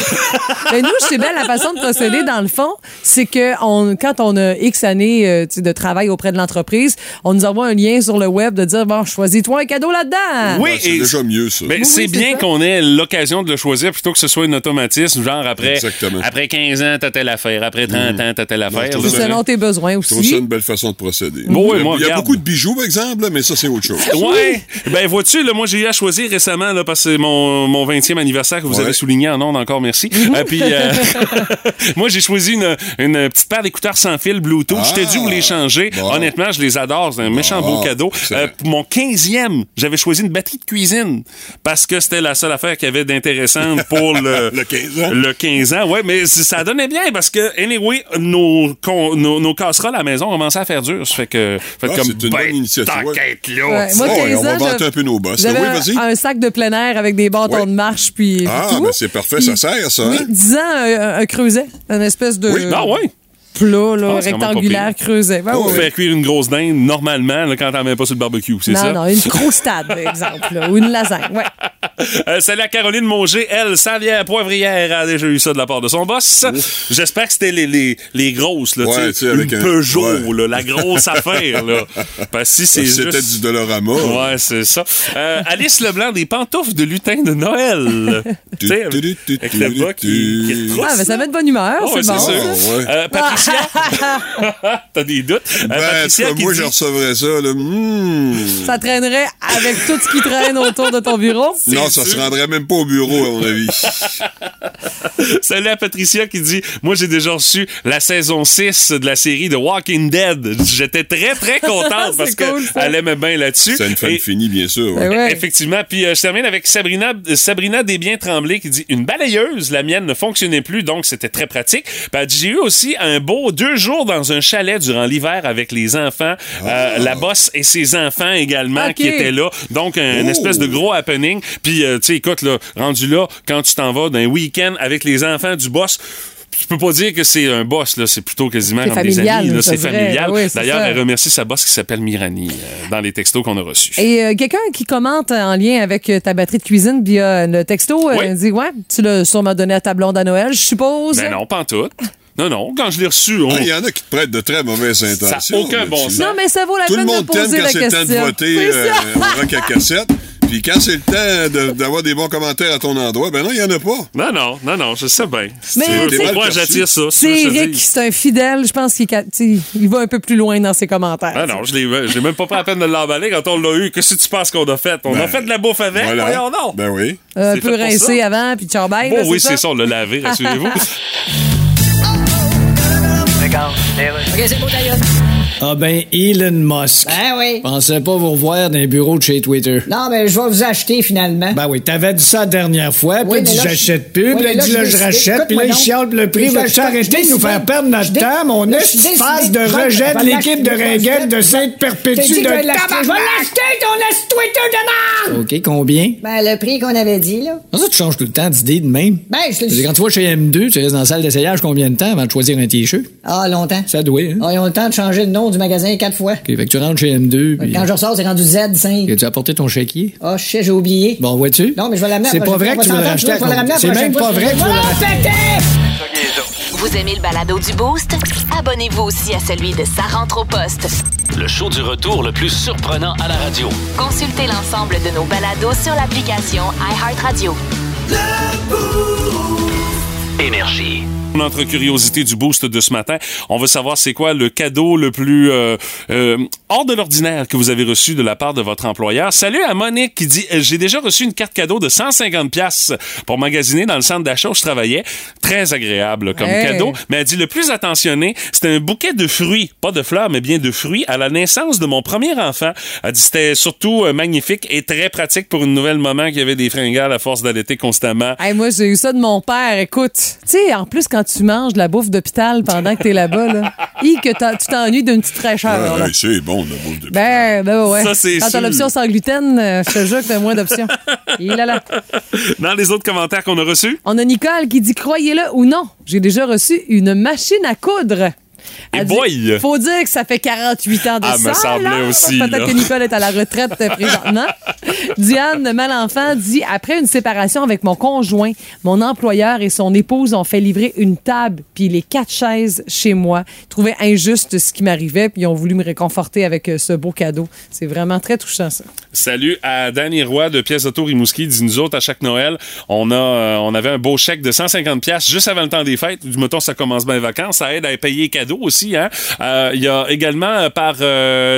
[SPEAKER 1] Mais nous, chez Belle, la façon de procéder, dans le fond, c'est que on, quand on a X années euh, de travail auprès de l'entreprise, on nous envoie un lien sur le web de dire, bon, choisis-toi un cadeau là-dedans.
[SPEAKER 2] oui,
[SPEAKER 10] Ben, c'est déjà mieux, ça.
[SPEAKER 2] Mais
[SPEAKER 1] Oui,
[SPEAKER 2] c'est
[SPEAKER 1] oui, c'est
[SPEAKER 2] bien qu'on ait l'occasion de le choisir plutôt que ce soit un automatisme, genre après,
[SPEAKER 10] Exactement.
[SPEAKER 2] après 15 ans, t'as telle affaire, après 30 ans, t'as telle affaire.
[SPEAKER 10] ça-
[SPEAKER 1] selon tes besoins
[SPEAKER 10] Je trouve ça
[SPEAKER 1] aussi.
[SPEAKER 10] une belle façon de procéder.
[SPEAKER 2] Bon, oui,
[SPEAKER 10] il y a,
[SPEAKER 2] moi,
[SPEAKER 10] il y a
[SPEAKER 2] regarde.
[SPEAKER 10] beaucoup de bijoux, par exemple, mais ça, c'est autre chose.
[SPEAKER 2] Ouais. Ben, vois-tu, là, moi, j'ai eu à choisir récemment, là, parce que c'est mon, mon 20e anniversaire que vous
[SPEAKER 10] Ouais.
[SPEAKER 2] avez souligné en ondes encore, merci. Euh, puis, euh, moi, j'ai choisi une, une petite paire d'écouteurs sans fil Bluetooth.
[SPEAKER 10] Ah.
[SPEAKER 2] J'étais dû vous les changer.
[SPEAKER 10] Bon.
[SPEAKER 2] Honnêtement, je les adore. C'est un méchant beau cadeau. Euh, pour mon 15e, j'avais choisi une batterie de cuisine parce que c'était la seule affaire qu'il y avait d'intéressante pour le,
[SPEAKER 10] Le 15 ans.
[SPEAKER 2] Le 15 ans, ouais, mais ça donnait bien parce que, anyway, nos, con- nos, nos casseroles à la maison commençaient à faire dur. Ça fait que, fait
[SPEAKER 10] Ah,
[SPEAKER 2] comme,
[SPEAKER 10] c'est une bonne initiative, ouais.
[SPEAKER 2] t'enquête là.
[SPEAKER 1] Ouais,
[SPEAKER 2] tu
[SPEAKER 1] moi,
[SPEAKER 2] sais.
[SPEAKER 10] Oh, et
[SPEAKER 1] 15
[SPEAKER 10] on va vanter un peu nos boss. Oui,
[SPEAKER 1] un-
[SPEAKER 10] vas-y.
[SPEAKER 1] un sac de plein air avec des bâtons
[SPEAKER 10] Ouais.
[SPEAKER 1] de marche puis
[SPEAKER 10] Ah, ben c'est parfait,
[SPEAKER 1] Puis-
[SPEAKER 10] ça sert, ça.
[SPEAKER 1] Oui,
[SPEAKER 10] hein?
[SPEAKER 1] 10 ans, un, un creuset. Un espèce de
[SPEAKER 2] Oui, ah ouais.
[SPEAKER 1] Plat là,
[SPEAKER 2] Ah,
[SPEAKER 1] rectangulaire creuset. Ben,
[SPEAKER 2] Pour
[SPEAKER 1] oui,
[SPEAKER 2] faire cuire une grosse dinde, normalement, là, quand t'en mets pas sur le barbecue, c'est
[SPEAKER 1] Non,
[SPEAKER 2] ça?
[SPEAKER 1] non, une croustade, par exemple, là, ou une lasagne. Ouais.
[SPEAKER 2] Euh, salut à Caroline Monger. Elle, Savière Poivrière, a déjà eu ça de la part de son boss. J'espère que c'était les, les, les grosses, là,
[SPEAKER 10] Ouais,
[SPEAKER 2] tu
[SPEAKER 10] sais,
[SPEAKER 2] une
[SPEAKER 10] un-
[SPEAKER 2] Peugeot,
[SPEAKER 10] ouais.
[SPEAKER 2] là, la grosse affaire, là. Parce si c'est
[SPEAKER 10] C'était
[SPEAKER 2] juste...
[SPEAKER 10] du Dolorama.
[SPEAKER 2] Ouais, c'est ça. Euh, Alice Leblanc, des pantoufles de lutin de Noël. tu sais, avec, le bas qui, qui
[SPEAKER 10] tu.
[SPEAKER 2] retrousse,
[SPEAKER 1] Ah, mais ça met de bonne humeur,
[SPEAKER 2] Oh, ouais,
[SPEAKER 1] c'est bon.
[SPEAKER 2] sûr.
[SPEAKER 10] Ah, ouais.
[SPEAKER 2] Euh, Patricia, t'as des doutes? Euh,
[SPEAKER 10] Ben, en tout
[SPEAKER 2] Patricia
[SPEAKER 10] cas, moi,
[SPEAKER 2] dit-
[SPEAKER 10] je recevrais ça. Là. Hmm.
[SPEAKER 1] Ça traînerait avec tout ce qui traîne autour de ton bureau.
[SPEAKER 10] Non, ça se rendrait même pas au bureau, à mon avis.
[SPEAKER 2] Salut à Patricia qui dit Moi, j'ai déjà reçu la saison 6 de la série de Walking Dead. J'étais très, très contente parce
[SPEAKER 1] cool,
[SPEAKER 2] qu'elle aimait bien là-dessus.
[SPEAKER 10] C'est une fin
[SPEAKER 2] Et-
[SPEAKER 10] finie, bien sûr. ouais.
[SPEAKER 1] Ben ouais.
[SPEAKER 2] Effectivement. Puis euh, je termine avec Sabrina, Sabrina Desbiens-Tremblay qui dit Une balayeuse, la mienne ne fonctionnait plus, donc c'était très pratique. Puis J'ai eu aussi un beau deux jours dans un chalet durant l'hiver avec les enfants, euh, la bosse et ses enfants également qui étaient là. Donc, un une espèce de gros happening. Puis, euh, tu sais, écoute, là, rendu là, quand tu t'en vas d'un week-end avec les enfants du boss, tu peux pas dire que c'est un boss, là. C'est plutôt quasiment comme des
[SPEAKER 1] familial,
[SPEAKER 2] amis, C'est familial.
[SPEAKER 1] Oui,
[SPEAKER 2] D'ailleurs, elle remercie sa boss qui s'appelle Mirani euh, dans les textos qu'on a reçus.
[SPEAKER 1] Et euh, quelqu'un qui commente en lien avec ta batterie de cuisine via le texto euh,
[SPEAKER 2] Oui.
[SPEAKER 1] dit Ouais, tu l'as sûrement donné à ta blonde à Noël, je suppose.
[SPEAKER 2] Ben non, pas en tout. Non, non, quand je l'ai reçu, on...
[SPEAKER 10] Ah, Il y en a qui te prêtent de très mauvaises intentions.
[SPEAKER 2] aucun
[SPEAKER 10] là,
[SPEAKER 2] bon sens.
[SPEAKER 1] Non, mais ça vaut la
[SPEAKER 10] Tout le
[SPEAKER 1] peine de
[SPEAKER 10] monde t'aime
[SPEAKER 1] poser
[SPEAKER 10] quand
[SPEAKER 1] la
[SPEAKER 10] c'est le temps
[SPEAKER 1] question.
[SPEAKER 10] de voter
[SPEAKER 1] C'est
[SPEAKER 10] euh,
[SPEAKER 1] ça.
[SPEAKER 10] au rock à cassette. Puis quand c'est le temps de- d'avoir des bons commentaires à ton endroit, ben non, il n'y en a pas.
[SPEAKER 2] Non, non, non, non, je sais bien.
[SPEAKER 1] Mais
[SPEAKER 10] perçu.
[SPEAKER 2] j'attire ça?
[SPEAKER 1] C'est Eric, c'est un fidèle. Je pense qu'il il va un peu plus loin dans ses commentaires.
[SPEAKER 2] Ah non, je l'ai, j'ai même pas pris la peine de l'emballer quand on l'a eu. Qu'est-ce que tu penses qu'on a fait? On
[SPEAKER 10] Ben,
[SPEAKER 2] a fait de la bouffe avec?
[SPEAKER 10] Voilà.
[SPEAKER 2] Voyons non.
[SPEAKER 10] Ben oui.
[SPEAKER 1] un peu rincé
[SPEAKER 2] ça.
[SPEAKER 1] avant, puis bye.
[SPEAKER 2] Bon, oui,
[SPEAKER 1] c'est
[SPEAKER 2] c'est
[SPEAKER 1] ça?
[SPEAKER 2] ça, on l'a lavé, rassurez-vous.
[SPEAKER 4] OK, c'est beau, ta gueule.
[SPEAKER 5] Ah ben, Elon Musk. Ben oui. Pensais pas vous revoir dans les bureaux de chez Twitter.
[SPEAKER 8] Non, mais je vais vous acheter finalement.
[SPEAKER 5] Ben oui, t'avais dit ça la dernière fois, puis
[SPEAKER 8] Oui, mais
[SPEAKER 5] dit j'achète plus, puis là, dit
[SPEAKER 8] je
[SPEAKER 5] là, je rachète, puis là, il chiale le prix. Vas-tu
[SPEAKER 8] je-
[SPEAKER 5] arrêter de nous faire perdre notre temps, mon esti de de rejet
[SPEAKER 8] je
[SPEAKER 5] de l'équipe de Ringuette de
[SPEAKER 8] l'acheter.
[SPEAKER 5] sainte
[SPEAKER 8] T'as dit
[SPEAKER 5] perpétue
[SPEAKER 8] que je vais
[SPEAKER 5] de.
[SPEAKER 8] Je vais l'acheter, ton laisse Twitter de merde!
[SPEAKER 5] OK, combien?
[SPEAKER 8] Ben, le prix qu'on avait dit, là.
[SPEAKER 5] Ça, tu changes tout le temps d'idée de même?
[SPEAKER 8] Ben, je te
[SPEAKER 5] Quand tu vas chez M2, tu restes dans la salle d'essayage combien de temps avant de choisir un t-shirt?
[SPEAKER 8] Ah, longtemps.
[SPEAKER 5] Ça doit, hein?
[SPEAKER 8] Ah, ils ont le temps de changer le nom du magasin quatre fois.
[SPEAKER 5] OK, fait que tu rentres chez M2, puis...
[SPEAKER 8] Quand je ressors, c'est rendu Z5.
[SPEAKER 5] Tu as apporté ton chéquier?
[SPEAKER 8] Ah, je sais, j'ai oublié.
[SPEAKER 5] Bon, vois-tu?
[SPEAKER 8] Non, mais je vais l'amener à
[SPEAKER 5] C'est pas vrai que tu veux racheter C'est même pas vrai que tu veux!
[SPEAKER 3] Vous aimez le balado du Boost? Abonnez-vous aussi à celui de Sa rentre au poste.
[SPEAKER 6] Le show du retour le plus surprenant à la radio.
[SPEAKER 3] Consultez l'ensemble de nos balados sur l'application iHeartRadio.
[SPEAKER 6] Énergie.
[SPEAKER 2] Notre curiosité du boost de ce matin, on veut savoir c'est quoi le cadeau le plus euh, euh, hors de l'ordinaire que vous avez reçu de la part de votre employeur. Salut à Monique qui dit j'ai déjà reçu une carte cadeau de 150 pièces pour magasiner dans le centre d'achat où je travaillais. Très agréable comme
[SPEAKER 1] Hey.
[SPEAKER 2] cadeau. Mais elle dit le plus attentionné, c'était un bouquet de fruits, pas de fleurs, mais bien de fruits à la naissance de mon premier enfant. Elle dit c'était surtout euh, magnifique et très pratique pour une nouvelle maman qui avait des fringales à force d'allaiter constamment.
[SPEAKER 1] Hey, moi, j'ai eu ça de mon père. Écoute, tu sais, en plus, quand tu manges de la bouffe d'hôpital pendant que t'es là-bas, là, hi, que tu t'ennuies d'une petite fraîcheur.
[SPEAKER 10] Ouais, c'est bon, la bouffe de
[SPEAKER 1] Ben, ben ouais.
[SPEAKER 2] Ça, c'est
[SPEAKER 1] Quand t'as l'option sans gluten, euh, je te jure que t'as moins d'options. Là là.
[SPEAKER 2] Dans les autres commentaires qu'on a reçus,
[SPEAKER 1] On a Nicole qui dit croyez-le ou non, j'ai déjà reçu une machine à coudre.
[SPEAKER 2] Et
[SPEAKER 1] dit,
[SPEAKER 2] boy!
[SPEAKER 1] Faut dire que ça fait 48 ans de
[SPEAKER 2] Ah,
[SPEAKER 1] ça.
[SPEAKER 2] me semblait
[SPEAKER 1] là.
[SPEAKER 2] aussi,
[SPEAKER 1] Peut-être que Nicole est à la retraite présentement. Diane Malenfant dit après une séparation avec mon conjoint, mon employeur et son épouse ont fait livrer une table puis les quatre chaises chez moi. Trouvaient injuste ce qui m'arrivait puis ils ont voulu me réconforter avec euh, ce beau cadeau. C'est vraiment très touchant ça.
[SPEAKER 2] Salut à Danny Roy de Pièces Auto Rimouski. Dit nous autres, à chaque Noël, on a, euh, on avait un beau chèque de 150 pièces juste avant le temps des fêtes. Du mettons, ça commence bien les vacances. Ça aide à payer les cadeaux aussi, hein. Euh, Il y a également, par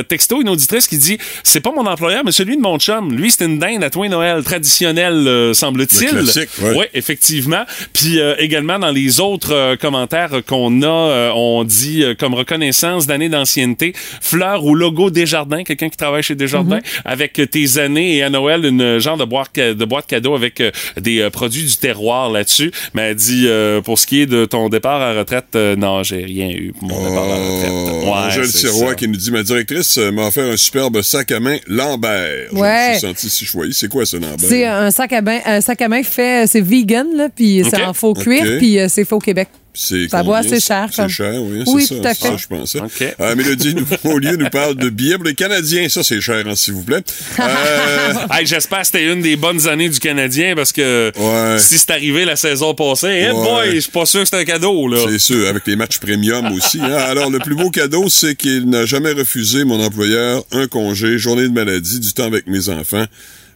[SPEAKER 2] texto, une auditrice qui dit, c'est pas mon employeur, mais celui de mon chum. Lui, c'est une dinde à toi Noël traditionnelle, euh, semble-t-il.
[SPEAKER 10] Le classique, ouais.
[SPEAKER 2] Oui, effectivement. Puis euh, également, dans les autres euh, commentaires qu'on a, euh, on dit euh, comme reconnaissance d'année d'ancienneté, fleurs ou logo Desjardins, quelqu'un qui travaille chez Desjardins, avec euh, tes années et à Noël, une genre de boîte, de boîte cadeau avec euh, des euh, produits du terroir là-dessus. Mais elle dit, euh, pour ce qui est de ton départ à la retraite, euh, non, j'ai rien eu pour mon départ à la retraite.
[SPEAKER 10] Oh,
[SPEAKER 2] Ouais,
[SPEAKER 10] Angèle Sirois qui nous dit Ma directrice m'a offert un superbe sac à main Lambert.
[SPEAKER 1] Ouais.
[SPEAKER 10] Je me suis senti si. C'est quoi ce Lambert?
[SPEAKER 1] C'est un sac à bain, un sac à main fait, c'est vegan là, puis c'est en faux cuir, puis euh, c'est faux Québec.
[SPEAKER 10] C'est
[SPEAKER 1] Ça vaut assez cher,
[SPEAKER 10] C'est
[SPEAKER 1] comme-
[SPEAKER 10] cher, oui.
[SPEAKER 1] Oui,
[SPEAKER 10] c'est
[SPEAKER 1] tout
[SPEAKER 10] ça, ça,
[SPEAKER 1] fait.
[SPEAKER 10] je pensais. Euh, Mélodie, au lieu, nous parle de billets pour les Canadiens. Ça, c'est cher, hein, s'il vous plaît. Euh,
[SPEAKER 2] Hey, J'espère que c'était une des bonnes années du Canadien parce que
[SPEAKER 10] Ouais.
[SPEAKER 2] si c'est arrivé la saison passée, eh
[SPEAKER 10] Ouais.
[SPEAKER 2] boy, je suis pas sûr que c'est un cadeau. là.
[SPEAKER 10] C'est sûr, avec les matchs premium aussi. hein. Alors, le plus beau cadeau, c'est qu'il n'a jamais refusé, mon employeur, un congé, journée de maladie, du temps avec mes enfants.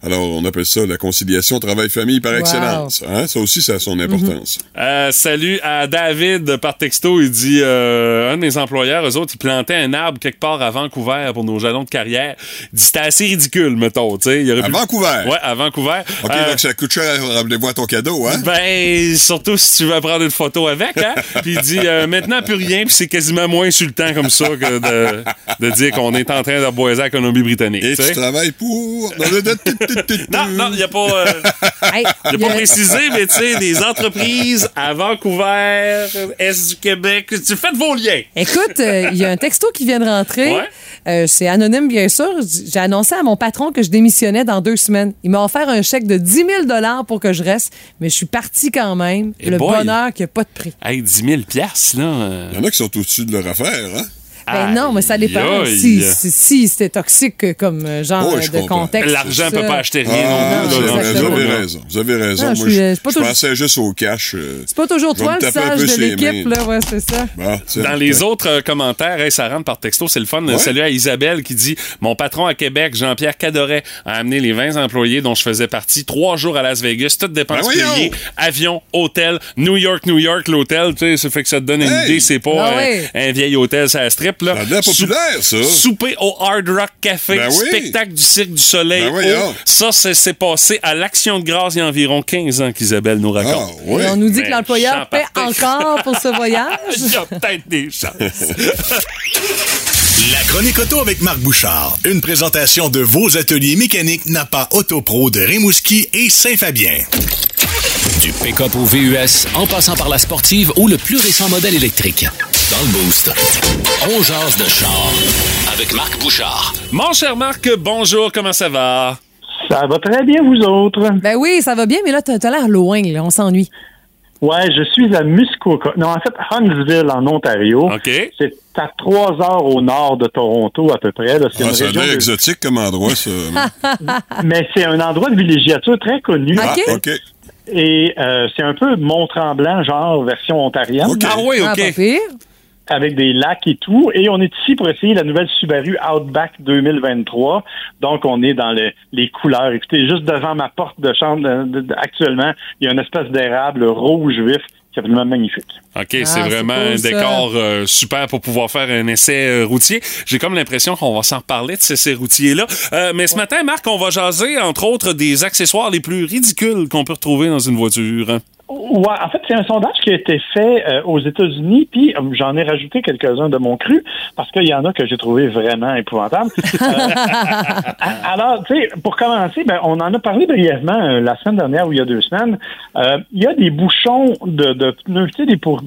[SPEAKER 10] Alors, on appelle ça la conciliation travail-famille par
[SPEAKER 1] Wow.
[SPEAKER 10] excellence. Hein? Ça aussi, ça a son importance.
[SPEAKER 2] Euh, salut à David par texto. Il dit euh, un de mes employeurs, eux autres, ils plantaient un arbre quelque part à Vancouver pour nos jalons de carrière. Il dit c'était assez ridicule, mettons. tu sais. Il aurait
[SPEAKER 10] À
[SPEAKER 2] pu-
[SPEAKER 10] Vancouver?
[SPEAKER 2] Ouais, à Vancouver.
[SPEAKER 10] OK,
[SPEAKER 2] Euh,
[SPEAKER 10] donc ça coûte cher voir ton cadeau, hein?
[SPEAKER 2] ben, surtout si tu veux prendre une photo avec, hein? Puis il dit, euh, maintenant, plus rien, puis c'est quasiment moins insultant comme ça que de, de dire qu'on est en train de boiser la Colombie-Britannique.
[SPEAKER 10] Et
[SPEAKER 2] tu
[SPEAKER 10] travailles pour...
[SPEAKER 2] Non, non, il n'y a pas... euh,
[SPEAKER 1] Hey, y a-
[SPEAKER 2] pas précisé, mais tu sais, des entreprises à Vancouver, Est du Québec, tu faites vos liens.
[SPEAKER 1] Écoute, euh, il y a un texto qui vient de rentrer.
[SPEAKER 2] Ouais.
[SPEAKER 1] Euh, c'est anonyme, bien sûr. J'ai annoncé à mon patron que je démissionnais dans deux semaines. Il m'a offert un chèque de 10 000 pour que je reste, mais je suis partie quand même.
[SPEAKER 2] Eh
[SPEAKER 1] le
[SPEAKER 2] boy.
[SPEAKER 1] bonheur qui n'a pas de prix.
[SPEAKER 2] Hey, 10 000 piastres, là. euh,
[SPEAKER 10] Il y en a qui sont au-dessus de leur affaire, hein?
[SPEAKER 1] Ben non, mais ça dépend.
[SPEAKER 2] Aïe,
[SPEAKER 1] Si,
[SPEAKER 2] aïe.
[SPEAKER 1] si, si c'était toxique euh, comme euh, genre
[SPEAKER 10] Oh,
[SPEAKER 1] euh, de
[SPEAKER 10] comprends.
[SPEAKER 1] contexte.
[SPEAKER 2] L'argent
[SPEAKER 1] tout
[SPEAKER 2] peut pas acheter rien
[SPEAKER 10] Ah,
[SPEAKER 2] non
[SPEAKER 10] raison,
[SPEAKER 1] exactement.
[SPEAKER 10] vous avez raison. Vous avez raison.
[SPEAKER 1] Non, je
[SPEAKER 10] Moi,
[SPEAKER 1] suis,
[SPEAKER 10] je,
[SPEAKER 1] euh, c'est pas
[SPEAKER 10] je
[SPEAKER 1] toujours-
[SPEAKER 10] pensais juste au cash. euh,
[SPEAKER 1] C'est pas toujours toi le sage de l'équipe, là. Ouais, c'est ça.
[SPEAKER 10] Bon,
[SPEAKER 2] Dans les autres euh, commentaires, hey, ça rentre par texto, c'est le fun.
[SPEAKER 10] Ouais.
[SPEAKER 2] Salut à Isabelle qui dit Mon patron à Québec, Jean-Pierre Cadoret, a amené les 20 employés dont je faisais partie trois jours à Las Vegas, toutes dépenses
[SPEAKER 10] Ben
[SPEAKER 2] payées, avion, hôtel, New York, New York, l'hôtel, tu sais, ça fait que ça te donne une
[SPEAKER 10] Hey!
[SPEAKER 2] idée, c'est pas euh,
[SPEAKER 1] ouais.
[SPEAKER 2] un vieil hôtel, ça strip, là.
[SPEAKER 10] Ça populaire, ça.
[SPEAKER 2] Souper au Hard Rock Café,
[SPEAKER 10] Ben oui.
[SPEAKER 2] spectacle du Cirque du Soleil.
[SPEAKER 10] Ben.
[SPEAKER 2] Oh, ça, c'est passé à l'Action de grâce il y a environ 15 ans qu'Isabelle nous
[SPEAKER 10] Ah,
[SPEAKER 2] raconte.
[SPEAKER 10] oui.
[SPEAKER 1] Et on nous dit que
[SPEAKER 2] Ben,
[SPEAKER 1] l'employeur paie encore pour ce voyage.
[SPEAKER 2] Il y a peut-être des chances.
[SPEAKER 11] La chronique auto avec Marc Bouchard. Une présentation de vos ateliers mécaniques Napa Autopro de Rimouski et Saint-Fabien.
[SPEAKER 6] Du pick-up au VUS, en passant par la sportive ou le plus récent modèle électrique. Dans le Boost, on jase de char avec Marc Bouchard.
[SPEAKER 2] Mon cher Marc, bonjour, comment ça va?
[SPEAKER 12] Ça va très bien, vous autres?
[SPEAKER 1] Ben oui, ça va bien, mais là, t'as t'as l'air loin, là. On s'ennuie.
[SPEAKER 12] Ouais, je suis à Muskoka. Non, en fait, Huntsville, en Ontario.
[SPEAKER 2] OK.
[SPEAKER 12] C'est à trois heures au nord de Toronto, à peu près. là. C'est
[SPEAKER 10] Ah,
[SPEAKER 12] une
[SPEAKER 10] ça a l'air
[SPEAKER 12] de-
[SPEAKER 10] exotique comme endroit, ça.
[SPEAKER 12] Mais c'est un endroit de villégiature très connu.
[SPEAKER 10] Ah, OK.
[SPEAKER 12] Et euh, c'est un peu Mont-Tremblant, genre version ontarienne.
[SPEAKER 10] OK.
[SPEAKER 2] Ah oui,
[SPEAKER 1] Ah,
[SPEAKER 2] OK.
[SPEAKER 1] pas pire.
[SPEAKER 12] Avec des lacs et tout. Et on est ici pour essayer la nouvelle Subaru Outback 2023. Donc, on est dans le- les couleurs. Écoutez, juste devant ma porte de chambre de- de- de- actuellement, il y a une espèce d'érable rouge vif C'est absolument magnifique.
[SPEAKER 2] OK, c'est
[SPEAKER 12] c'est
[SPEAKER 2] vraiment
[SPEAKER 12] cool,
[SPEAKER 2] un décor euh, super pour pouvoir faire un essai euh, routier. J'ai comme l'impression qu'on va s'en reparler de ces essais routiers-là. Euh, mais ce matin, Marc, on va jaser, entre autres, des accessoires les plus ridicules qu'on peut retrouver dans une voiture.
[SPEAKER 12] Ouais, en fait, c'est un sondage qui a été fait euh, aux États-Unis, puis euh, j'en ai rajouté quelques-uns de mon cru, parce qu'il y en a que j'ai trouvé vraiment épouvantables. Euh, alors, tu sais, pour commencer, ben, on en a parlé brièvement euh, la semaine dernière ou il y a deux semaines. Euh, Il y a des bouchons de, de pneus, tu sais, des pour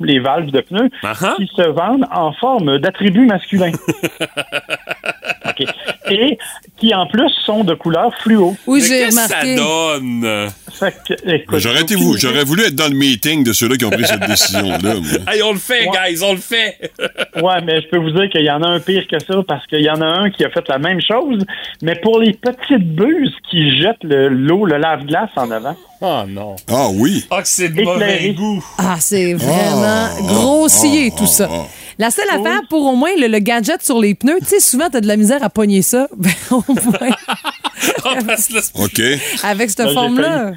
[SPEAKER 12] les valves de pneus, qui se vendent en forme d'attributs masculins. OK. Et qui, en plus, sont de couleur fluo.
[SPEAKER 1] Oui,
[SPEAKER 2] Mais qu'est-ce que ça donne?
[SPEAKER 12] Fait que, écoute,
[SPEAKER 10] J'aurais été vous, j'aurais voulu être dans le meeting de ceux-là qui ont pris cette décision-là. moi.
[SPEAKER 2] Hey, on le fait, guys, on le fait!
[SPEAKER 12] Ouais, mais je peux vous dire qu'il y en a un pire que ça parce qu'il y en a un qui a fait la même chose, mais pour les petites buses qui jettent le- l'eau, le, lave-glace en avant.
[SPEAKER 2] Oh non.
[SPEAKER 10] Ah oui.
[SPEAKER 2] Ah, que c'est de mauvais goût.
[SPEAKER 1] Ah, c'est vraiment
[SPEAKER 10] Ah,
[SPEAKER 1] grossier,
[SPEAKER 10] ah,
[SPEAKER 1] tout ça.
[SPEAKER 10] ah,
[SPEAKER 1] La seule affaire pour au moins le, le gadget sur les pneus, tu sais, souvent, t'as de la misère à pogner ça. Ben, au moins,
[SPEAKER 10] OK.
[SPEAKER 1] avec cette
[SPEAKER 12] Ben,
[SPEAKER 1] forme-là.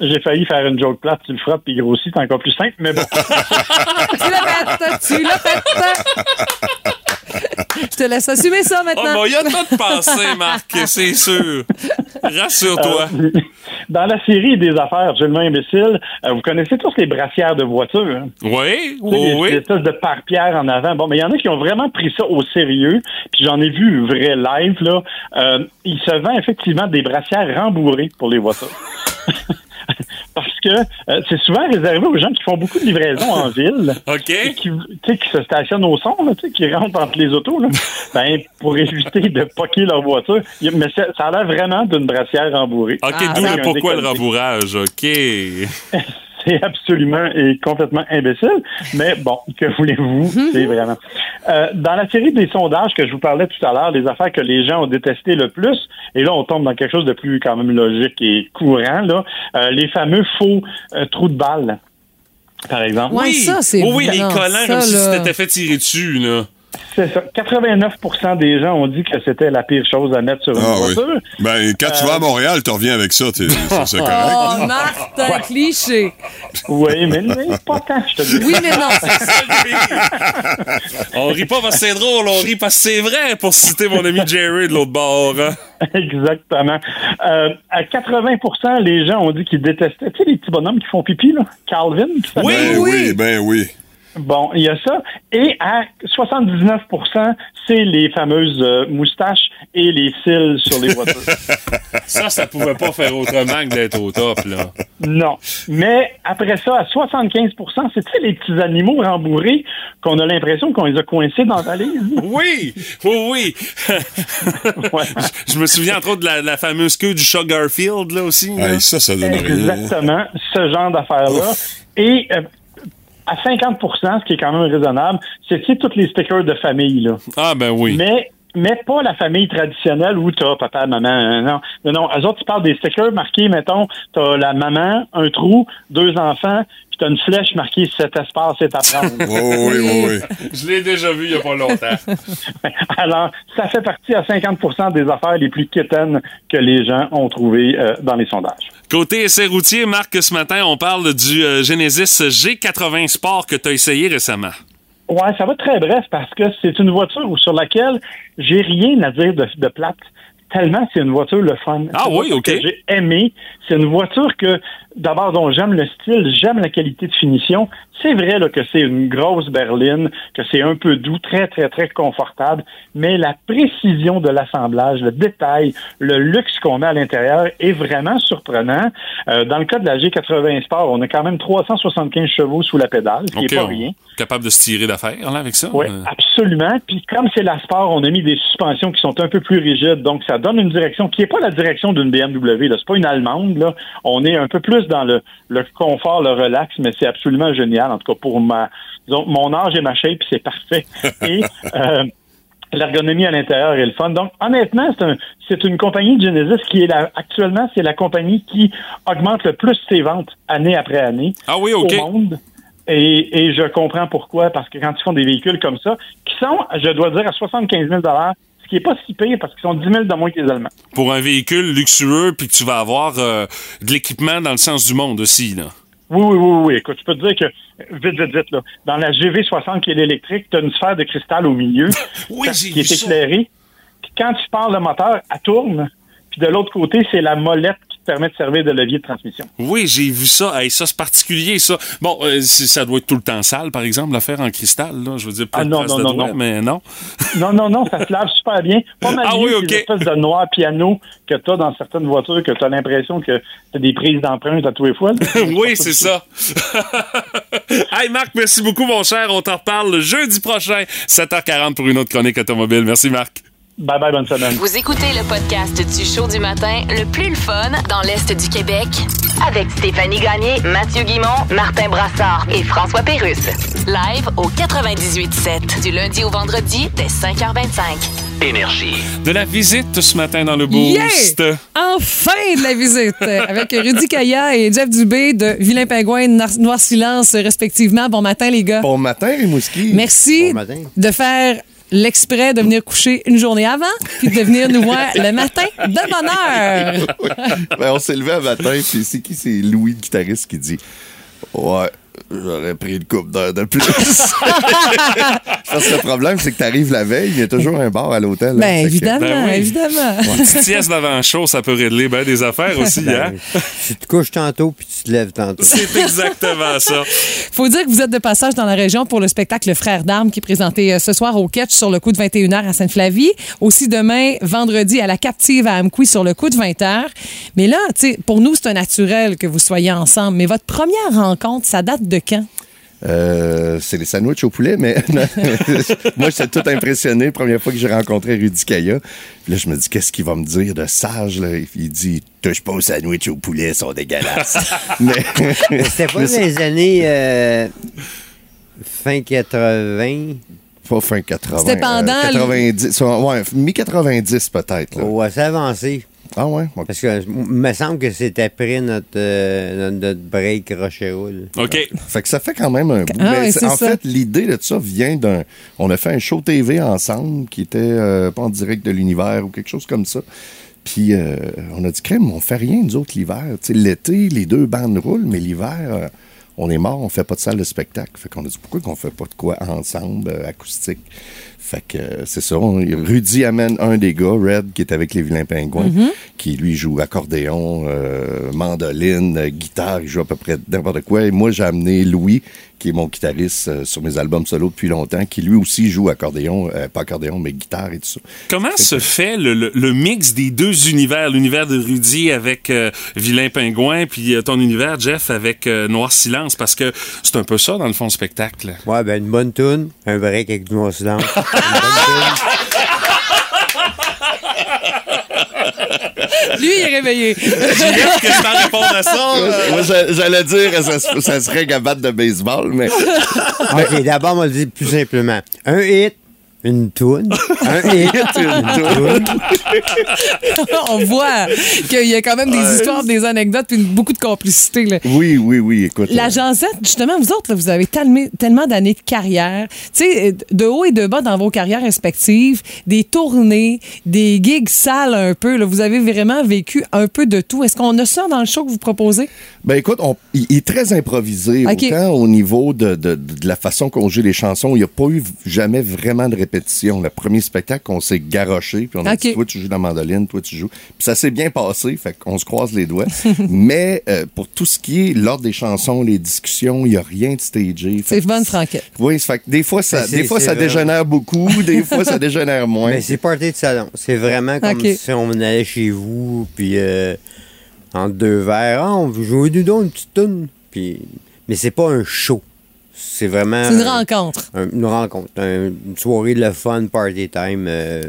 [SPEAKER 12] J'ai failli faire une joke plate, tu le frappes puis il grossit, c'est encore plus simple, mais bon.
[SPEAKER 1] tu l'as fait, tu l'as fait. Je te laisse assumer ça
[SPEAKER 2] Oh,
[SPEAKER 1] maintenant.
[SPEAKER 2] bon, il y a de quoi de penser, Marc, c'est sûr. Rassure-toi.
[SPEAKER 12] Euh, dans la série des affaires absolument imbéciles, euh, vous connaissez tous les brassières de voiture. hein?
[SPEAKER 2] Oui,
[SPEAKER 12] les,
[SPEAKER 2] oui,
[SPEAKER 12] les
[SPEAKER 2] oui.
[SPEAKER 12] espèces de pare-pierre en avant. Bon, mais il y en a qui ont vraiment pris ça au sérieux. Puis j'en ai vu vrai live, là. Euh, il se vend effectivement des brassières rembourrées pour les voitures. Parce que euh, c'est souvent réservé aux gens qui font beaucoup de livraisons en ville.
[SPEAKER 2] OK.
[SPEAKER 12] Et Qui, se stationnent au son, là, qui rentrent entre les autos. Là. Ben, pour éviter de poquer leur voiture. Mais ça, ça a l'air vraiment d'une brassière rembourrée.
[SPEAKER 2] OK,
[SPEAKER 12] Avec
[SPEAKER 2] d'où pourquoi le rembourrage. OK.
[SPEAKER 12] C'est absolument et complètement imbécile, mais bon, que voulez-vous, c'est vraiment. Euh, dans la série des sondages que je vous parlais tout à l'heure, les affaires que les gens ont détestées le plus, et là on tombe dans quelque chose de plus quand même logique et courant, là, euh, les fameux faux euh, trous de balle, par exemple.
[SPEAKER 1] Ouais, ça, c'est
[SPEAKER 2] Oui, oui, les collants
[SPEAKER 1] ça,
[SPEAKER 2] comme si tu t'étais fait tirer dessus, là.
[SPEAKER 12] C'est ça. 89% des gens ont dit que c'était la pire chose à mettre sur une
[SPEAKER 10] Ah oui.
[SPEAKER 12] voiture.
[SPEAKER 10] Ben, quand tu vas à Montréal, tu reviens avec ça, ça, c'est correct.
[SPEAKER 1] Oh, Martin, cliché.
[SPEAKER 12] Oui, mais, mais pas tant, je te dis.
[SPEAKER 1] Oui, mais non.
[SPEAKER 2] On rit pas parce que c'est drôle, on rit parce que c'est vrai, pour citer mon ami Jerry de l'autre bord. hein.
[SPEAKER 12] Exactement. Euh, à 80% les gens ont dit qu'ils détestaient, tu sais, les petits bonhommes qui font pipi, là, Calvin.
[SPEAKER 10] Ben oui, ben oui.
[SPEAKER 12] Bon, il y a ça. Et à 79% c'est les fameuses euh, moustaches et les cils sur les voitures.
[SPEAKER 2] Ça, ça pouvait pas faire autrement que d'être au top, là.
[SPEAKER 12] non. Mais après ça, à 75% c'est les petits animaux rembourrés qu'on a l'impression qu'on les a coincés dans la valise.
[SPEAKER 2] Oui, oui, oui. je, je me souviens entre autres de la, la fameuse queue du chat Garfield, là aussi. là.
[SPEAKER 10] Hey, ça, ça donne rien.
[SPEAKER 12] Exactement, ce genre d'affaires-là. Et euh, à 50% ce qui est quand même raisonnable, c'est tous les stickers de famille. Là.
[SPEAKER 2] Ah, ben oui.
[SPEAKER 12] Mais mais pas la famille traditionnelle où t'as papa, maman, euh, non. Non, non, eux autres, tu parles des stickers marqués, mettons, t'as la maman, un trou, deux enfants, puis t'as une flèche marquée cet espace est à prendre.
[SPEAKER 10] Oh, oui, oui, oui.
[SPEAKER 2] Je l'ai déjà vu il y a pas longtemps.
[SPEAKER 12] Alors, ça fait partie à 50% des affaires les plus quétaines que les gens ont trouvées euh, dans les sondages.
[SPEAKER 2] Côté essai routier, Marc, ce matin, on parle du euh, Genesis G80 Sport que tu as essayé récemment.
[SPEAKER 12] Ouais, ça va très bref parce que c'est une voiture sur laquelle j'ai rien à dire de, de plate. Tellement c'est une voiture le fun.
[SPEAKER 2] Ah oui, ok.
[SPEAKER 12] Que j'ai aimé. C'est une voiture que, d'abord, dont j'aime le style, j'aime la qualité de finition. C'est vrai là, que c'est une grosse berline, que c'est un peu doux, très, très, très confortable, mais la précision de l'assemblage, le détail, le luxe qu'on met à l'intérieur est vraiment surprenant. Euh, dans le cas de la G80 Sport, on a quand même 375 chevaux sous la pédale, ce qui n'est pas rien.
[SPEAKER 2] capable de se tirer d'affaire là, avec ça.
[SPEAKER 12] Oui,
[SPEAKER 2] Euh,
[SPEAKER 12] absolument. Puis comme c'est la sport, on a mis des suspensions qui sont un peu plus rigides, donc ça donne une direction qui n'est pas la direction d'une BMW. Là, c'est pas une allemande. Là, on est un peu plus dans le, le confort, le relax, mais c'est absolument génial. En tout cas pour ma, disons, mon âge et ma shape, c'est parfait. Et euh, L'ergonomie à l'intérieur est le fun. Donc, honnêtement, c'est un, c'est une compagnie Genesis qui est la, actuellement, c'est la compagnie qui augmente le plus ses ventes année après année
[SPEAKER 2] Ah oui,
[SPEAKER 12] au monde. Et, et je comprends pourquoi, parce que quand ils font des véhicules comme ça, qui sont, je dois dire, à 75 000 ce qui est pas si pire parce qu'ils sont 10 000 de moins que les Allemands.
[SPEAKER 2] Pour un véhicule luxueux, puis que tu vas avoir euh, de l'équipement dans le sens du monde aussi. Là.
[SPEAKER 12] Oui, oui, oui, oui. Écoute, je peux te dire que, vite, vite, vite, là, dans la GV60 qui est l'électrique, tu as une sphère de cristal au milieu
[SPEAKER 2] Oui,
[SPEAKER 12] qui est
[SPEAKER 2] vu
[SPEAKER 12] éclairée. Puis quand tu pars le moteur, elle tourne. Puis de l'autre côté, c'est la molette permet de servir de levier de transmission.
[SPEAKER 2] Oui, j'ai vu ça. Hey, ça, c'est particulier, ça. Bon, euh, ça doit être tout le temps sale, par exemple, le faire en cristal, là. Je veux dire, plein
[SPEAKER 12] Ah, non, non, non, non.
[SPEAKER 2] mais non.
[SPEAKER 12] Non, non, non, ça se lave super bien. Pas mal
[SPEAKER 2] Ah oui,
[SPEAKER 12] que
[SPEAKER 2] ok.
[SPEAKER 12] les espèces de noir piano que tu as dans certaines voitures, que tu as l'impression que tu as des prises d'empreintes à tous les fois.
[SPEAKER 2] oui, c'est ça. hey, Marc, merci beaucoup, mon cher. On t'en reparle le jeudi prochain, 7h40 pour une autre chronique automobile. Merci, Marc.
[SPEAKER 12] Bye bye, bonne semaine.
[SPEAKER 3] Vous écoutez le podcast du show du matin le plus le fun dans l'Est du Québec avec Stéphanie Gagné, Mathieu Guimont, Martin Brassard et François Pérusse. Live au 98.7 du lundi au vendredi dès 5h25.
[SPEAKER 6] Énergie.
[SPEAKER 2] De la visite ce matin dans le
[SPEAKER 1] Yeah!
[SPEAKER 2] Boost.
[SPEAKER 1] Enfin de la visite euh, avec Rudy Kaya et Jeff Dubé de Vilain Pingouin et Noir Silence respectivement. Bon matin les gars.
[SPEAKER 13] Bon matin, Rimouski.
[SPEAKER 1] Merci
[SPEAKER 13] Bon matin.
[SPEAKER 1] de faire l'exprès de venir coucher une journée avant puis de venir nous voir le matin de bonne heure.
[SPEAKER 13] Ben, on s'est levé un matin, puis c'est qui? C'est Louis, le guitariste, qui dit Ouais, j'aurais pris une coupe d'heure de plus. Parce que le problème, c'est que t'arrives la veille, il y a toujours un bar à l'hôtel. hein.
[SPEAKER 1] Ben
[SPEAKER 13] Fait que-
[SPEAKER 1] évidemment,
[SPEAKER 2] Ben oui.
[SPEAKER 1] évidemment.
[SPEAKER 2] Une petite sieste d'avant show, ça peut régler ben des affaires aussi, hein?
[SPEAKER 14] Tu te couches tantôt puis tu te lèves tantôt.
[SPEAKER 2] C'est exactement ça.
[SPEAKER 1] Faut dire que vous êtes de passage dans la région pour le spectacle Frères d'armes qui est présenté euh, ce soir au Catch sur le coup de 21h à Sainte-Flavie. Aussi demain, vendredi, à la Captive à Amqui sur le coup de 20h. Mais là, tu sais, pour nous, c'est un naturel que vous soyez ensemble. Mais votre première rencontre, ça date de quand?
[SPEAKER 13] Euh, c'est les sandwichs au poulet, mais moi, j'étais tout impressionné la première fois que j'ai rencontré Rudy Kaya. Puis là, je me dis, qu'est-ce qu'il va me dire de sage? Là? Il dit, touche pas aux sandwichs au poulet, ils sont dégueulasses. mais
[SPEAKER 14] Mais C'était pas
[SPEAKER 13] mais
[SPEAKER 14] dans les années euh, fin 80.
[SPEAKER 13] Pas fin 80.
[SPEAKER 1] C'était pendant
[SPEAKER 13] euh, 90. ça, Ouais, mi-90 peut-être.
[SPEAKER 14] Ouais, c'est avancé.
[SPEAKER 13] Ah ouais? ok.
[SPEAKER 14] Parce que il me semble que c'était après notre, euh, notre, break Rocheroule.
[SPEAKER 2] OK.
[SPEAKER 13] Fait que ça fait quand même un bout.
[SPEAKER 1] Ah
[SPEAKER 13] Mais c'est-
[SPEAKER 1] c'est
[SPEAKER 13] en
[SPEAKER 1] ça.
[SPEAKER 13] fait, l'idée de ça vient d'un. On a fait un show TV ensemble qui était euh, pas en direct de l'univers ou quelque chose comme ça. Puis euh, on a dit, crème, on fait rien, nous autres, l'hiver. L'été, les deux bandes roulent, mais l'hiver, euh, on est mort, on fait pas de salle de spectacle. Fait qu'on a dit, pourquoi qu'on fait pas de quoi ensemble, euh, acoustique? Fait que euh, c'est ça. on- Rudy amène un des gars, Red, qui est avec les vilains pingouins, qui lui joue accordéon, euh, mandoline, guitare, il joue à peu près n'importe quoi. Et moi, j'ai amené Louis, qui est mon guitariste euh, sur mes albums solo depuis longtemps, qui lui aussi joue accordéon, euh, pas accordéon, mais guitare et tout ça.
[SPEAKER 2] Comment se fait le, le- le mix des deux univers, l'univers de Rudy avec euh, Vilain Pingouin, puis euh, ton univers, Jeff, avec euh, Noir Silence? Parce que c'est un peu ça, dans le fond, le spectacle.
[SPEAKER 14] Ouais, ben une bonne tune, un break avec du noir silence. Une bonne
[SPEAKER 1] Lui, il est réveillé.
[SPEAKER 2] Qu'est-ce que t'en répondre à ça?
[SPEAKER 13] Moi, j'a- j'allais dire, ça, ça serait gabate de baseball, mais
[SPEAKER 14] OK, d'abord, on va le dire plus simplement. Un hit, une toune. Un hit, une toune.
[SPEAKER 1] On voit qu'il y a quand même des histoires, des anecdotes, puis beaucoup de complicité. là.
[SPEAKER 13] oui, oui, oui, écoute.
[SPEAKER 1] La Gensette, justement, vous autres, là, vous avez tellement, tellement d'années de carrière. Tu sais, de haut et de bas dans vos carrières respectives, des tournées, des gigs sales un peu. là. vous avez vraiment vécu un peu de tout. Est-ce qu'on a ça dans le show que vous proposez?
[SPEAKER 13] Ben écoute, on- il il est très improvisé, autant au niveau de, de- de la façon qu'on joue les chansons. Il n'y a pas eu jamais vraiment de répétition. Le premier spectacle, on s'est garoché, puis on a dit, toi tu joues la mandoline, toi tu joues. Puis ça s'est bien passé, fait qu'on se croise les doigts. Mais euh, pour tout ce qui est l'ordre des chansons, les discussions, il n'y a rien de stagé.
[SPEAKER 1] C'est bonne franquette.
[SPEAKER 13] Oui, fait que des fois, ça, des fois, ça dégénère beaucoup, des fois, ça dégénère moins.
[SPEAKER 14] Mais c'est party de salon. C'est vraiment comme si on allait chez vous, puis euh, entre deux verres, ah, on veut jouer du don, une petite toune. Puis, mais c'est pas un show. C'est vraiment.
[SPEAKER 1] C'est une rencontre.
[SPEAKER 14] un- une rencontre. un- une soirée de fun, party time, euh,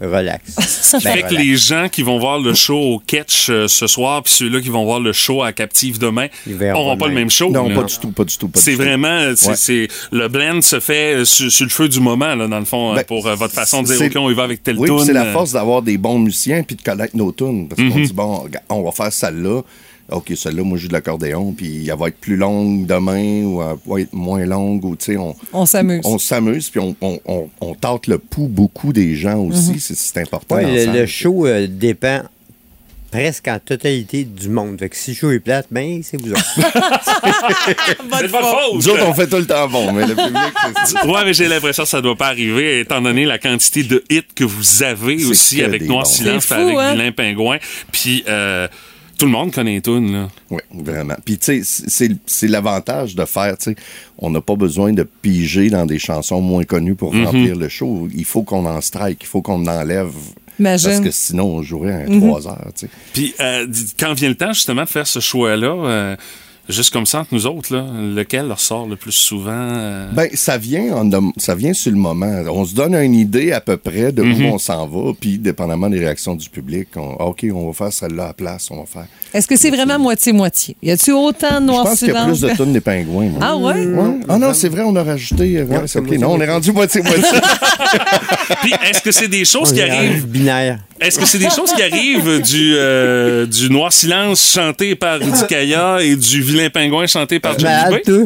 [SPEAKER 14] relax.
[SPEAKER 2] Ce qui
[SPEAKER 14] Ben,
[SPEAKER 2] fait que les gens qui vont voir le show au Catch euh, ce soir, puis ceux-là qui vont voir le show à Captive demain, n'auront pas le même show.
[SPEAKER 13] non,
[SPEAKER 2] là.
[SPEAKER 13] pas du tout, pas du tout, pas du
[SPEAKER 2] C'est
[SPEAKER 13] tout.
[SPEAKER 2] vraiment, euh, c'est,
[SPEAKER 13] Ouais.
[SPEAKER 2] c'est- le blend se fait sur, sur le feu du moment, là, dans le fond, euh,
[SPEAKER 13] Ben,
[SPEAKER 2] pour euh, votre façon de dire,
[SPEAKER 13] c'est-
[SPEAKER 2] OK, on y va avec tel
[SPEAKER 13] Oui, c'est la force d'avoir des bons musiciens puis de connaître nos tunes. Parce qu'on
[SPEAKER 2] Mhm.
[SPEAKER 13] dit, bon, on va faire celle-là. OK, celle-là, moi, je joue de l'accordéon, puis elle va être plus longue demain ou elle va être moins longue, ou tu sais, on,
[SPEAKER 1] On s'amuse.
[SPEAKER 13] on s'amuse, puis on, on, on, on tente le pouls beaucoup des gens aussi.
[SPEAKER 1] Mhm.
[SPEAKER 13] C'est, c'est important.
[SPEAKER 14] Ouais, le, show euh, dépend presque en totalité du monde. Fait que si le show est plate, ben, c'est vous autres.
[SPEAKER 2] C'est.
[SPEAKER 13] Nous autres, on fait tout le temps bon, mais le public, c'est
[SPEAKER 2] Ouais, mais j'ai l'impression que ça doit pas arriver, étant donné la quantité de hits que vous avez aussi avec Noir
[SPEAKER 13] bons.
[SPEAKER 2] Silence, avec
[SPEAKER 1] hein?
[SPEAKER 2] Vilain Pingouin. Puis euh, tout le monde connaît les tunes, là.
[SPEAKER 13] Oui, vraiment. Puis, tu sais, c'est c'est l'avantage de faire, tu sais, on n'a pas besoin de piger dans des chansons moins connues pour
[SPEAKER 2] Mhm.
[SPEAKER 13] remplir le show. Il faut qu'on en strike, il faut qu'on enlève.
[SPEAKER 1] Imagine.
[SPEAKER 13] Parce que sinon, on jouerait à
[SPEAKER 1] Mhm.
[SPEAKER 13] trois heures, tu sais.
[SPEAKER 2] Puis euh, quand vient le temps, justement, de faire ce choix-là, euh, juste comme ça, entre nous autres, là, lequel ressort le plus souvent? euh?
[SPEAKER 13] Ben, ça vient, en ça vient sur le moment. On se donne une idée à peu près de
[SPEAKER 2] Mhm.
[SPEAKER 13] où on s'en va, puis dépendamment des réactions du public, on, ah, OK, on va faire celle-là à la place, on va faire.
[SPEAKER 1] Est-ce que c'est vraiment moitié-moitié? Y a-tu autant de
[SPEAKER 13] Je
[SPEAKER 1] noir
[SPEAKER 13] pense qu'il y a plus de tonnes des pingouins. moi.
[SPEAKER 1] Ah ouais?
[SPEAKER 13] Ouais. Ah non, c'est vrai, on a rajouté. euh, ouais,
[SPEAKER 14] Ouais,
[SPEAKER 13] c'est
[SPEAKER 14] c'est
[SPEAKER 13] OK. Non, on est rendu moitié-moitié.
[SPEAKER 2] Puis est-ce que c'est des choses
[SPEAKER 14] On
[SPEAKER 2] qui
[SPEAKER 14] est rendu
[SPEAKER 2] arrivent?
[SPEAKER 14] binaire.
[SPEAKER 2] Est-ce que c'est des choses qui arrivent du, euh, du Noir Silence chanté par Rudy Kaya et du Vilain Pingouin chanté par Johnny
[SPEAKER 14] Malade,
[SPEAKER 2] B?
[SPEAKER 14] toi.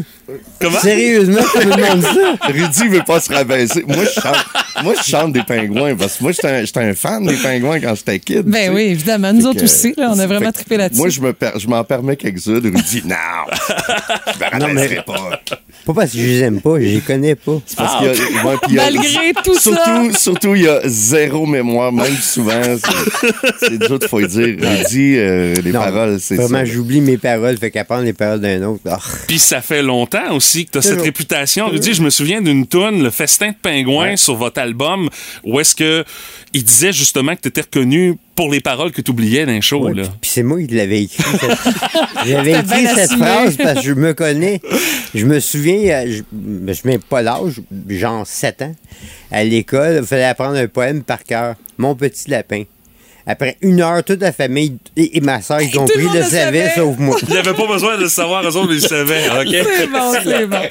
[SPEAKER 2] Comment?
[SPEAKER 14] Sérieusement, tu me demandes ça?
[SPEAKER 13] Rudy veut pas se rabaisser. Moi, je chante, moi, je chante des pingouins parce que moi, j'étais un, j'étais un fan des pingouins quand j'étais kid.
[SPEAKER 1] Ben oui, évidemment. Nous
[SPEAKER 13] Fait
[SPEAKER 1] autres
[SPEAKER 13] que,
[SPEAKER 1] aussi, là, on a vraiment trippé là-dessus.
[SPEAKER 13] Moi, je me per- je m'en permets quelques-uns. Rudy, non, je me
[SPEAKER 14] Non, mais-
[SPEAKER 13] rabaisserai pas.
[SPEAKER 14] Pas parce que je les aime pas, je les connais pas.
[SPEAKER 13] C'est parce qu'il y a- ouais, puis il y a-
[SPEAKER 1] Malgré tout ça.
[SPEAKER 13] surtout, Surtout, il y a zéro mémoire, même souvent. C'est c'est dur, il faut le dire. Rudy, euh, les
[SPEAKER 14] Non,
[SPEAKER 13] paroles, c'est ça.
[SPEAKER 14] Vraiment, j'oublie mes paroles, fait qu'apprendre les paroles d'un autre. ah.
[SPEAKER 2] Puis ça fait longtemps aussi que tu as cette réputation. Rudy, je me souviens d'une toune, Le Festin de Pingouin, sur votre album, où est-ce que il disait justement que tu étais reconnu pour les paroles que tu oubliais d'un show.
[SPEAKER 14] Ouais,
[SPEAKER 2] là.
[SPEAKER 14] puis- c'est moi qui l'avais écrit. cette- J'avais écrit cette
[SPEAKER 1] assumé.
[SPEAKER 14] phrase parce que je me connais. Je me souviens, euh, je me souviens pas l'âge, genre 7 ans. À l'école, il fallait apprendre un poème par cœur. Mon petit lapin. Après une heure, toute la famille et, et ma soeur
[SPEAKER 1] le
[SPEAKER 14] compris
[SPEAKER 1] monde
[SPEAKER 14] le
[SPEAKER 1] le
[SPEAKER 14] savait, sauf moi.
[SPEAKER 2] Il avait pas besoin de le savoir, eux autres, ils le savaient. OK?
[SPEAKER 1] C'est bon, c'est bon.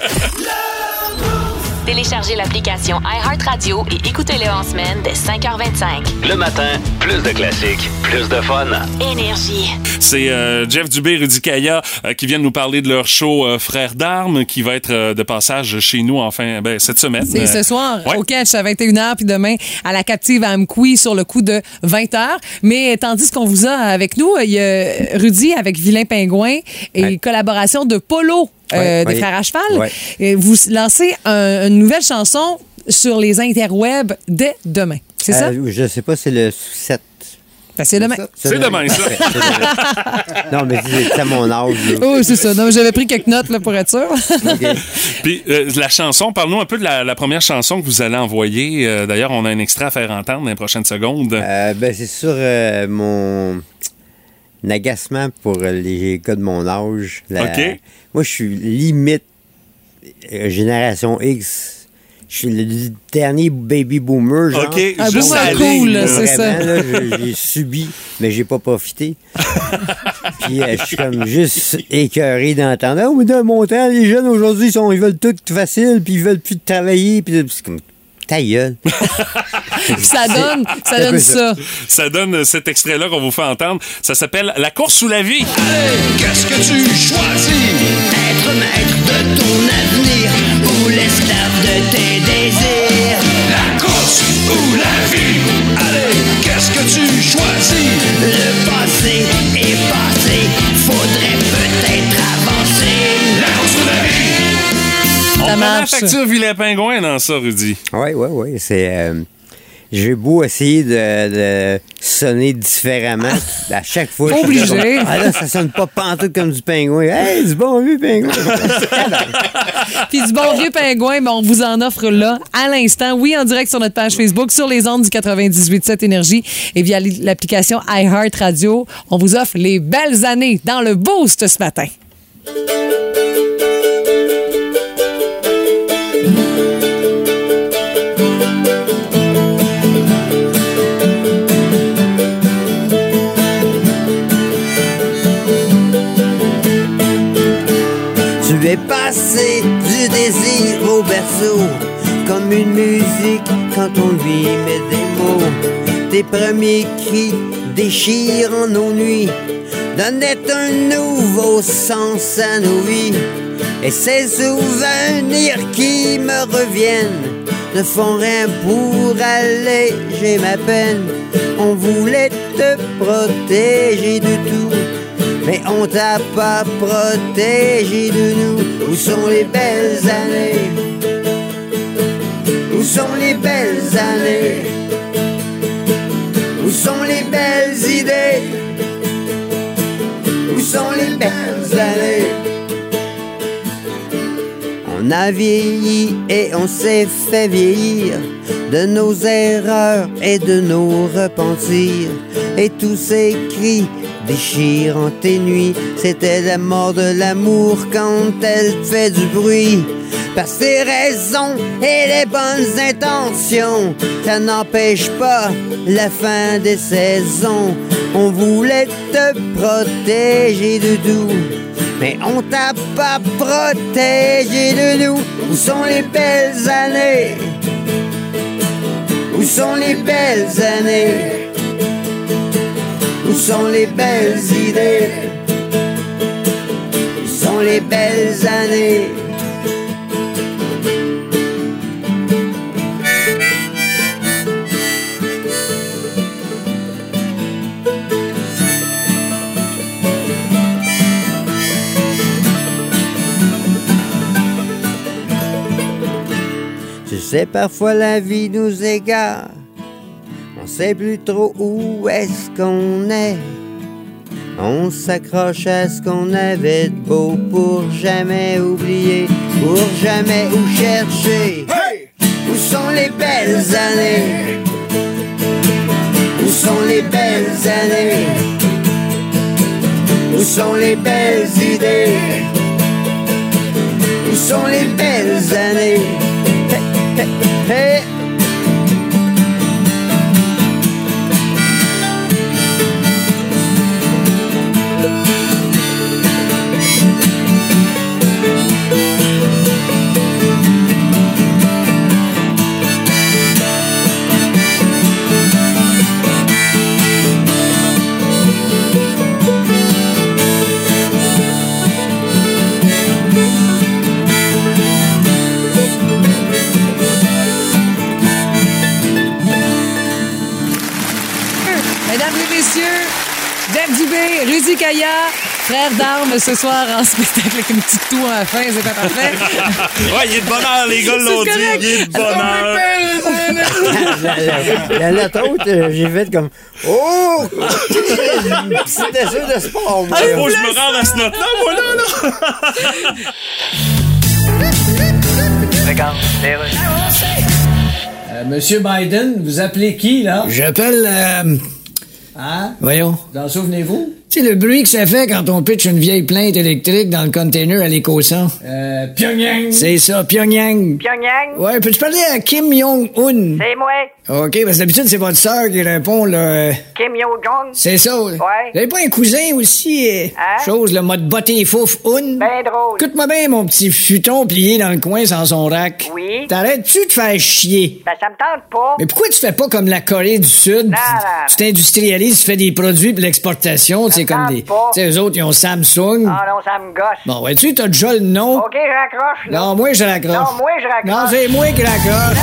[SPEAKER 3] Téléchargez l'application iHeartRadio et écoutez-le en semaine dès 5h25.
[SPEAKER 6] Le matin, plus de classiques, plus de fun.
[SPEAKER 3] Énergie.
[SPEAKER 2] C'est euh, Jeff Dubé, Rudy Kaya euh, qui viennent nous parler de leur show euh, Frères d'armes qui va être euh, de passage chez nous enfin ben, cette semaine.
[SPEAKER 1] C'est
[SPEAKER 2] Euh,
[SPEAKER 1] ce soir
[SPEAKER 2] ouais.
[SPEAKER 1] au catch à 21h, puis demain à la captive à Amqui sur le coup de 20h. Mais tandis qu'on vous a avec nous, il y a Rudy avec Vilain Pingouin et
[SPEAKER 14] Ouais.
[SPEAKER 1] collaboration de Polo euh, des. Frères à Cheval. Vous lancez un- une nouvelle chanson sur les interwebs dès demain. C'est ça?
[SPEAKER 14] Euh, je sais pas, c'est le 7.
[SPEAKER 1] Ben, c'est demain.
[SPEAKER 2] C'est demain, ça.
[SPEAKER 14] Non, mais c'est à mon âge. là.
[SPEAKER 1] Oh, c'est ça. Non, j'avais pris quelques notes là, pour être sûr.
[SPEAKER 2] Puis euh, la chanson, parle-nous un peu de la, la première chanson que vous allez envoyer. Euh, D'ailleurs, on a un extrait à faire entendre dans les prochaines secondes.
[SPEAKER 14] Euh, ben, c'est sur euh, mon agacement pour les gars de mon âge. La-
[SPEAKER 2] OK.
[SPEAKER 14] Moi, je suis limite euh, génération X. Je suis le dernier baby boomer. Genre.
[SPEAKER 2] OK,
[SPEAKER 1] Un
[SPEAKER 2] juste
[SPEAKER 1] boomer
[SPEAKER 2] à la
[SPEAKER 1] cool, c'est ça.
[SPEAKER 14] J'ai subi, mais j'ai pas profité. Puis euh, je suis comme juste écœuré d'entendre. Oh, mais dans mon temps, les jeunes aujourd'hui, ils, sont- ils veulent tout facile, puis ils veulent plus travailler. Puis c'est comme ta gueule.
[SPEAKER 1] ça donne, ça donne ça.
[SPEAKER 2] Ça donne euh, cet extrait-là qu'on vous fait entendre. Ça s'appelle La course sous la vie.
[SPEAKER 7] Qu'est-ce que tu choisis? Être maître de ton avenir ou l'esclave de tes désirs? La course ou la vie? Allez, qu'est-ce que tu choisis? Le passé est passé,
[SPEAKER 2] prend la
[SPEAKER 1] marche.
[SPEAKER 2] facture Vilain Pingouin dans ça, Rudy.
[SPEAKER 14] Oui, oui, oui. C'est. euh, j'ai beau essayer de, de sonner différemment. À chaque fois,
[SPEAKER 1] Obligé.
[SPEAKER 14] Ah là, ça sonne pas pantoute comme du pingouin. Hey, du bon vieux pingouin.
[SPEAKER 1] Puis du bon vieux pingouin, ben, on vous en offre là, à l'instant. Oui, en direct sur notre page Facebook, sur les ondes du 98.7 Énergie et via l'application iHeartRadio. On vous offre les belles années dans le Boost ce matin.
[SPEAKER 14] Tu es passé du désir au berceau. Comme une musique quand on lui met des mots. Tes premiers cris déchirent en nos nuits. Donnaient un nouveau sens à nos vies. Et ces souvenirs qui me reviennent ne font rien pour alléger ma peine. On voulait te protéger de tout. Mais on t'a pas protégé de nous. Où sont les belles années? Où sont les belles années? Sont les belles idées? Où sont les belles années? On a vieilli et on s'est fait vieillir de nos erreurs et de nos repentirs. Et tous ces cris déchirant tes nuits, c'était la mort de l'amour quand elle fait du bruit. Par ses raisons et les bonnes intentions, ça n'empêche pas la fin des saisons. On voulait te protéger de tout. Mais on t'a pas protégé de nous. Où sont les belles années? Où sont les belles années? Où sont les belles idées? Où sont les belles années? Je sais parfois la vie nous égare. On sait plus trop où est-ce qu'on est. On s'accroche à ce qu'on avait de beau pour jamais oublier, pour jamais où chercher. Où sont les belles années? Où sont les belles années? Où sont les belles idées? Où sont les belles années? Hey, hey.
[SPEAKER 1] Mesdames Kaya, frère d'armes ce soir en spectacle avec une petite toux à la fin, c'est pas parfait.
[SPEAKER 2] ouais, il est de bonheur, les gars l'ont dit. Il est de bonheur.
[SPEAKER 14] la, note haute, j'ai fait comme Oh! C'était sûr de sport, moi.
[SPEAKER 2] Ah, faut que je me rende à ce note-là, moi, là, là.
[SPEAKER 5] Euh, Monsieur Biden, vous appelez qui, là?
[SPEAKER 15] J'appelle. euh,
[SPEAKER 5] Hein?
[SPEAKER 15] voyons.
[SPEAKER 5] Vous en souvenez-vous?
[SPEAKER 15] Tu sais, le bruit que ça fait quand on pitch une vieille plainte électrique dans le container à l'éco-sang.
[SPEAKER 5] Euh, Pyongyang.
[SPEAKER 15] C'est ça, Pyongyang.
[SPEAKER 16] Pyongyang?
[SPEAKER 15] Ouais, peux-tu parler à Kim Jong-un?
[SPEAKER 16] C'est moi,
[SPEAKER 15] OK, parce que d'habitude, c'est votre sœur qui répond, là. euh,
[SPEAKER 16] Kim Yo-jong.
[SPEAKER 15] C'est ça.
[SPEAKER 16] Ouais.
[SPEAKER 15] Vous avez pas un cousin aussi, euh,
[SPEAKER 16] Hein?
[SPEAKER 15] chose, le mode botter fouf, un?
[SPEAKER 16] Ben drôle.
[SPEAKER 15] Écoute-moi bien, mon petit futon plié dans le coin sans son rack.
[SPEAKER 16] Oui.
[SPEAKER 15] T'arrêtes-tu de faire chier?
[SPEAKER 16] Ben, ça me tente pas.
[SPEAKER 15] Mais pourquoi tu fais pas comme la Corée du Sud?
[SPEAKER 16] Non,
[SPEAKER 15] Tu-
[SPEAKER 16] non.
[SPEAKER 15] Tu t'industrialises, tu fais des produits pour l'exportation, tu sais, comme des. Tu sais, eux autres, ils ont Samsung.
[SPEAKER 16] Ah non, ça me gosse.
[SPEAKER 15] Bon, vois-tu, t'as déjà le nom.
[SPEAKER 16] OK, je raccroche, là.
[SPEAKER 15] Non, moi, je raccroche.
[SPEAKER 16] Non, moi, je raccroche.
[SPEAKER 15] Non, c'est moi qui raccroche.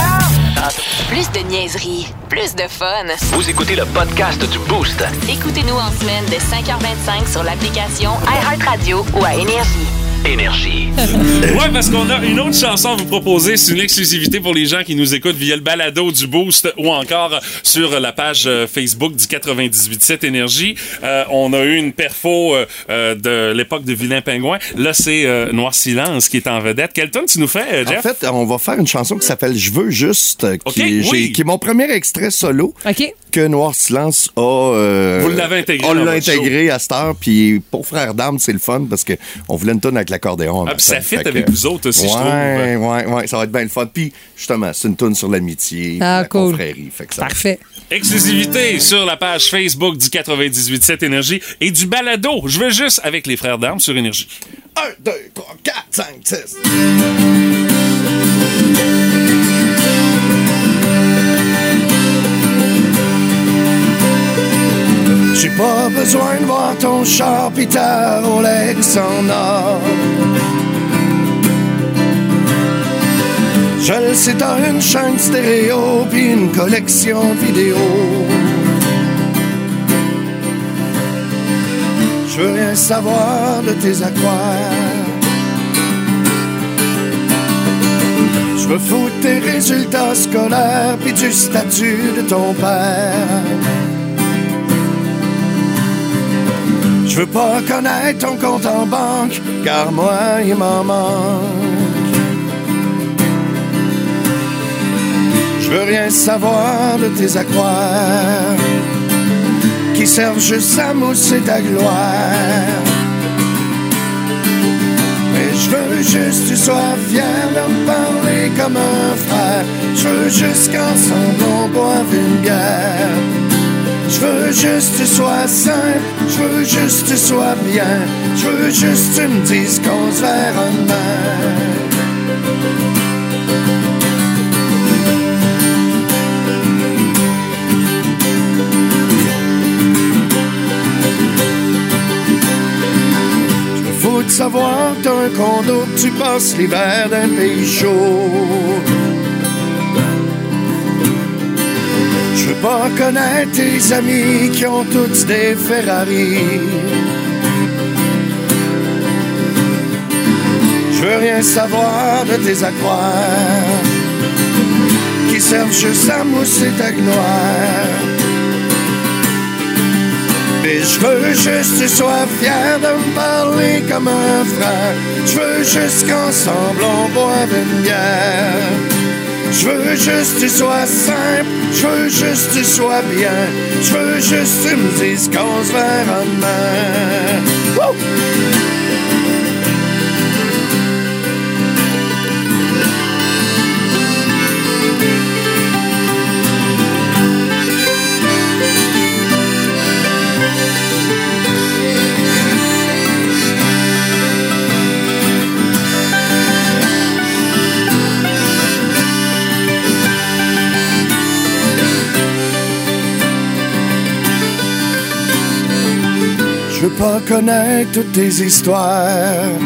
[SPEAKER 3] Plus de niaiserie, plus de fun.
[SPEAKER 6] Vous écoutez le podcast du Boost.
[SPEAKER 3] Écoutez-nous en semaine de 5h25 sur l'application iHeartRadio ou à Énergie.
[SPEAKER 6] Énergie.
[SPEAKER 2] Ouais, parce qu'on a une autre chanson à vous proposer. C'est une exclusivité pour les gens qui nous écoutent via le balado du Boost ou encore sur la page euh, Facebook du 98.7 Énergie. Euh, on a eu une perfo euh, euh, de l'époque de Vilain Pingouin. Là, c'est euh, Noir Silence qui est en vedette. Quel tune tu nous fais, euh,
[SPEAKER 13] En
[SPEAKER 2] Jeff?
[SPEAKER 13] fait, on va faire une chanson qui s'appelle Je veux juste, qui,
[SPEAKER 2] Ok,
[SPEAKER 13] est- j'ai-
[SPEAKER 2] oui.
[SPEAKER 13] qui est mon premier extrait solo
[SPEAKER 1] OK.
[SPEAKER 13] Que Noir Silence a. euh,
[SPEAKER 2] Vous l'avez intégré
[SPEAKER 13] On l'a intégré à cette heure, puis pour Frère d'âme, c'est le fun parce que on voulait une tonne avec l'accordéon.
[SPEAKER 2] Ah, puis ça fit
[SPEAKER 13] Fait
[SPEAKER 2] avec
[SPEAKER 13] que-
[SPEAKER 2] vous autres aussi, je
[SPEAKER 13] ouais, Ouais, ouais, ça va être bien le fun. Puis justement, c'est une tonne sur l'amitié,
[SPEAKER 1] Ah,
[SPEAKER 13] la
[SPEAKER 1] cool.
[SPEAKER 13] confrérie. Fait que ça
[SPEAKER 1] Parfait.
[SPEAKER 2] Exclusivité sur la page Facebook du 98.7 Énergie et du balado. Je veux juste avec les frères d'armes sur Énergie.
[SPEAKER 13] 1, 2, 3, 4, 5, 6. J'ai pas besoin de voir ton char pis ta Rolex en or. Je le sais, t'as une chaîne stéréo pis une collection vidéo. rien savoir de tes aquaires. Je veux foutre tes résultats scolaires puis du statut de ton père. Je veux pas connaître ton compte en banque, car moi il m'en manque. Je veux rien savoir de tes aquaires qui servent juste à mousser ta gloire. Mais je veux juste que tu sois fier de parler comme un frère. Je veux juste qu'ensemble on boive une bière. Veux juste que tu sois simple, je veux juste que tu sois bien. Je veux juste que tu me dises qu'on se verra demain. Faut de savoir que t'as un condo, tu passes l'hiver d'un pays chaud. Pas connaître tes amis qui ont tous des Ferrari. Je veux rien savoir de tes aquaires qui servent juste à mousser ta gloire. Mais je veux juste que tu sois fier de me parler comme un frère. Je veux juste qu'ensemble on boive une bière. Je veux juste que tu sois simple, je veux juste que tu sois bien. Je veux juste que tu me dises qu'on se verra demain. Pas connaître toutes tes histoires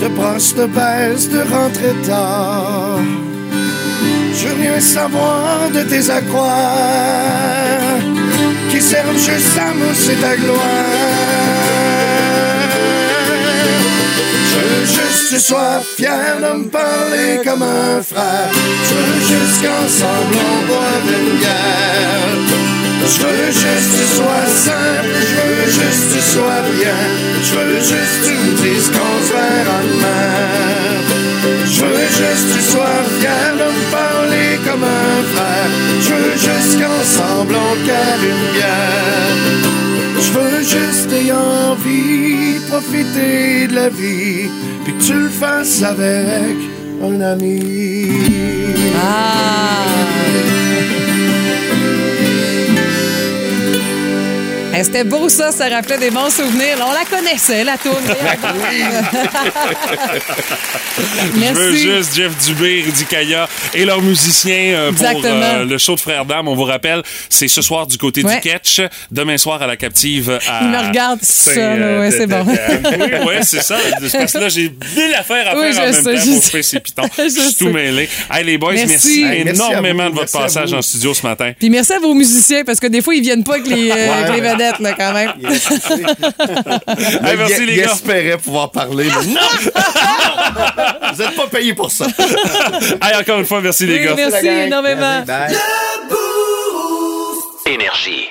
[SPEAKER 13] de brosse, de baisse, de rentrée tard. Je veux savoir de tes aquaires qui servent juste à mousser ta gloire. Je veux juste que tu sois fier de me parler comme un frère. Je veux juste qu'ensemble on boive une bière. Je veux juste que tu sois simple, je veux juste que tu sois bien. Je veux juste que tu me dises qu'on se verra demain. Je veux juste que tu sois fier de me parler comme un frère. Je veux juste qu'ensemble on cale une bière. Je veux juste ayer envie profiter de la vie, puis que tu le fasses avec un ami.
[SPEAKER 1] Eh, C'était beau ça, ça rappelait des bons souvenirs. On la connaissait, la tourne.
[SPEAKER 2] Je veux juste Jeff Dubé, Rudy Kaya et leurs musiciens euh, pour euh, le show de Frères d'Âme. On vous rappelle, c'est ce soir du côté
[SPEAKER 1] Ouais.
[SPEAKER 2] du catch, demain soir à la captive à...
[SPEAKER 1] Il me regarde, ça, là,
[SPEAKER 2] euh,
[SPEAKER 1] ouais, c'est bon.
[SPEAKER 2] oui, ouais, c'est ça. Parce que là, j'ai mille affaires à
[SPEAKER 1] Oui,
[SPEAKER 2] faire en
[SPEAKER 1] je
[SPEAKER 2] même
[SPEAKER 1] sais,
[SPEAKER 2] temps pour
[SPEAKER 1] sais.
[SPEAKER 2] faire ces pitons.
[SPEAKER 1] Je
[SPEAKER 2] Je suis tout mêlé. Hey, les boys,
[SPEAKER 1] Merci.
[SPEAKER 2] merci,
[SPEAKER 1] Hey, merci
[SPEAKER 2] énormément
[SPEAKER 1] vous,
[SPEAKER 2] de votre
[SPEAKER 1] merci
[SPEAKER 2] passage
[SPEAKER 1] vous.
[SPEAKER 2] en studio ce matin.
[SPEAKER 1] Puis merci à vos musiciens, parce que des fois, ils viennent pas avec les, euh, avec les vedettes, là, quand même.
[SPEAKER 2] Hey, merci, les gars.
[SPEAKER 13] espérait pouvoir parler. mais non! Vous n'êtes pas payé pour ça.
[SPEAKER 2] Hey, encore une fois, merci les
[SPEAKER 1] Oui,
[SPEAKER 2] gars.
[SPEAKER 1] merci énormément.
[SPEAKER 6] Énergie.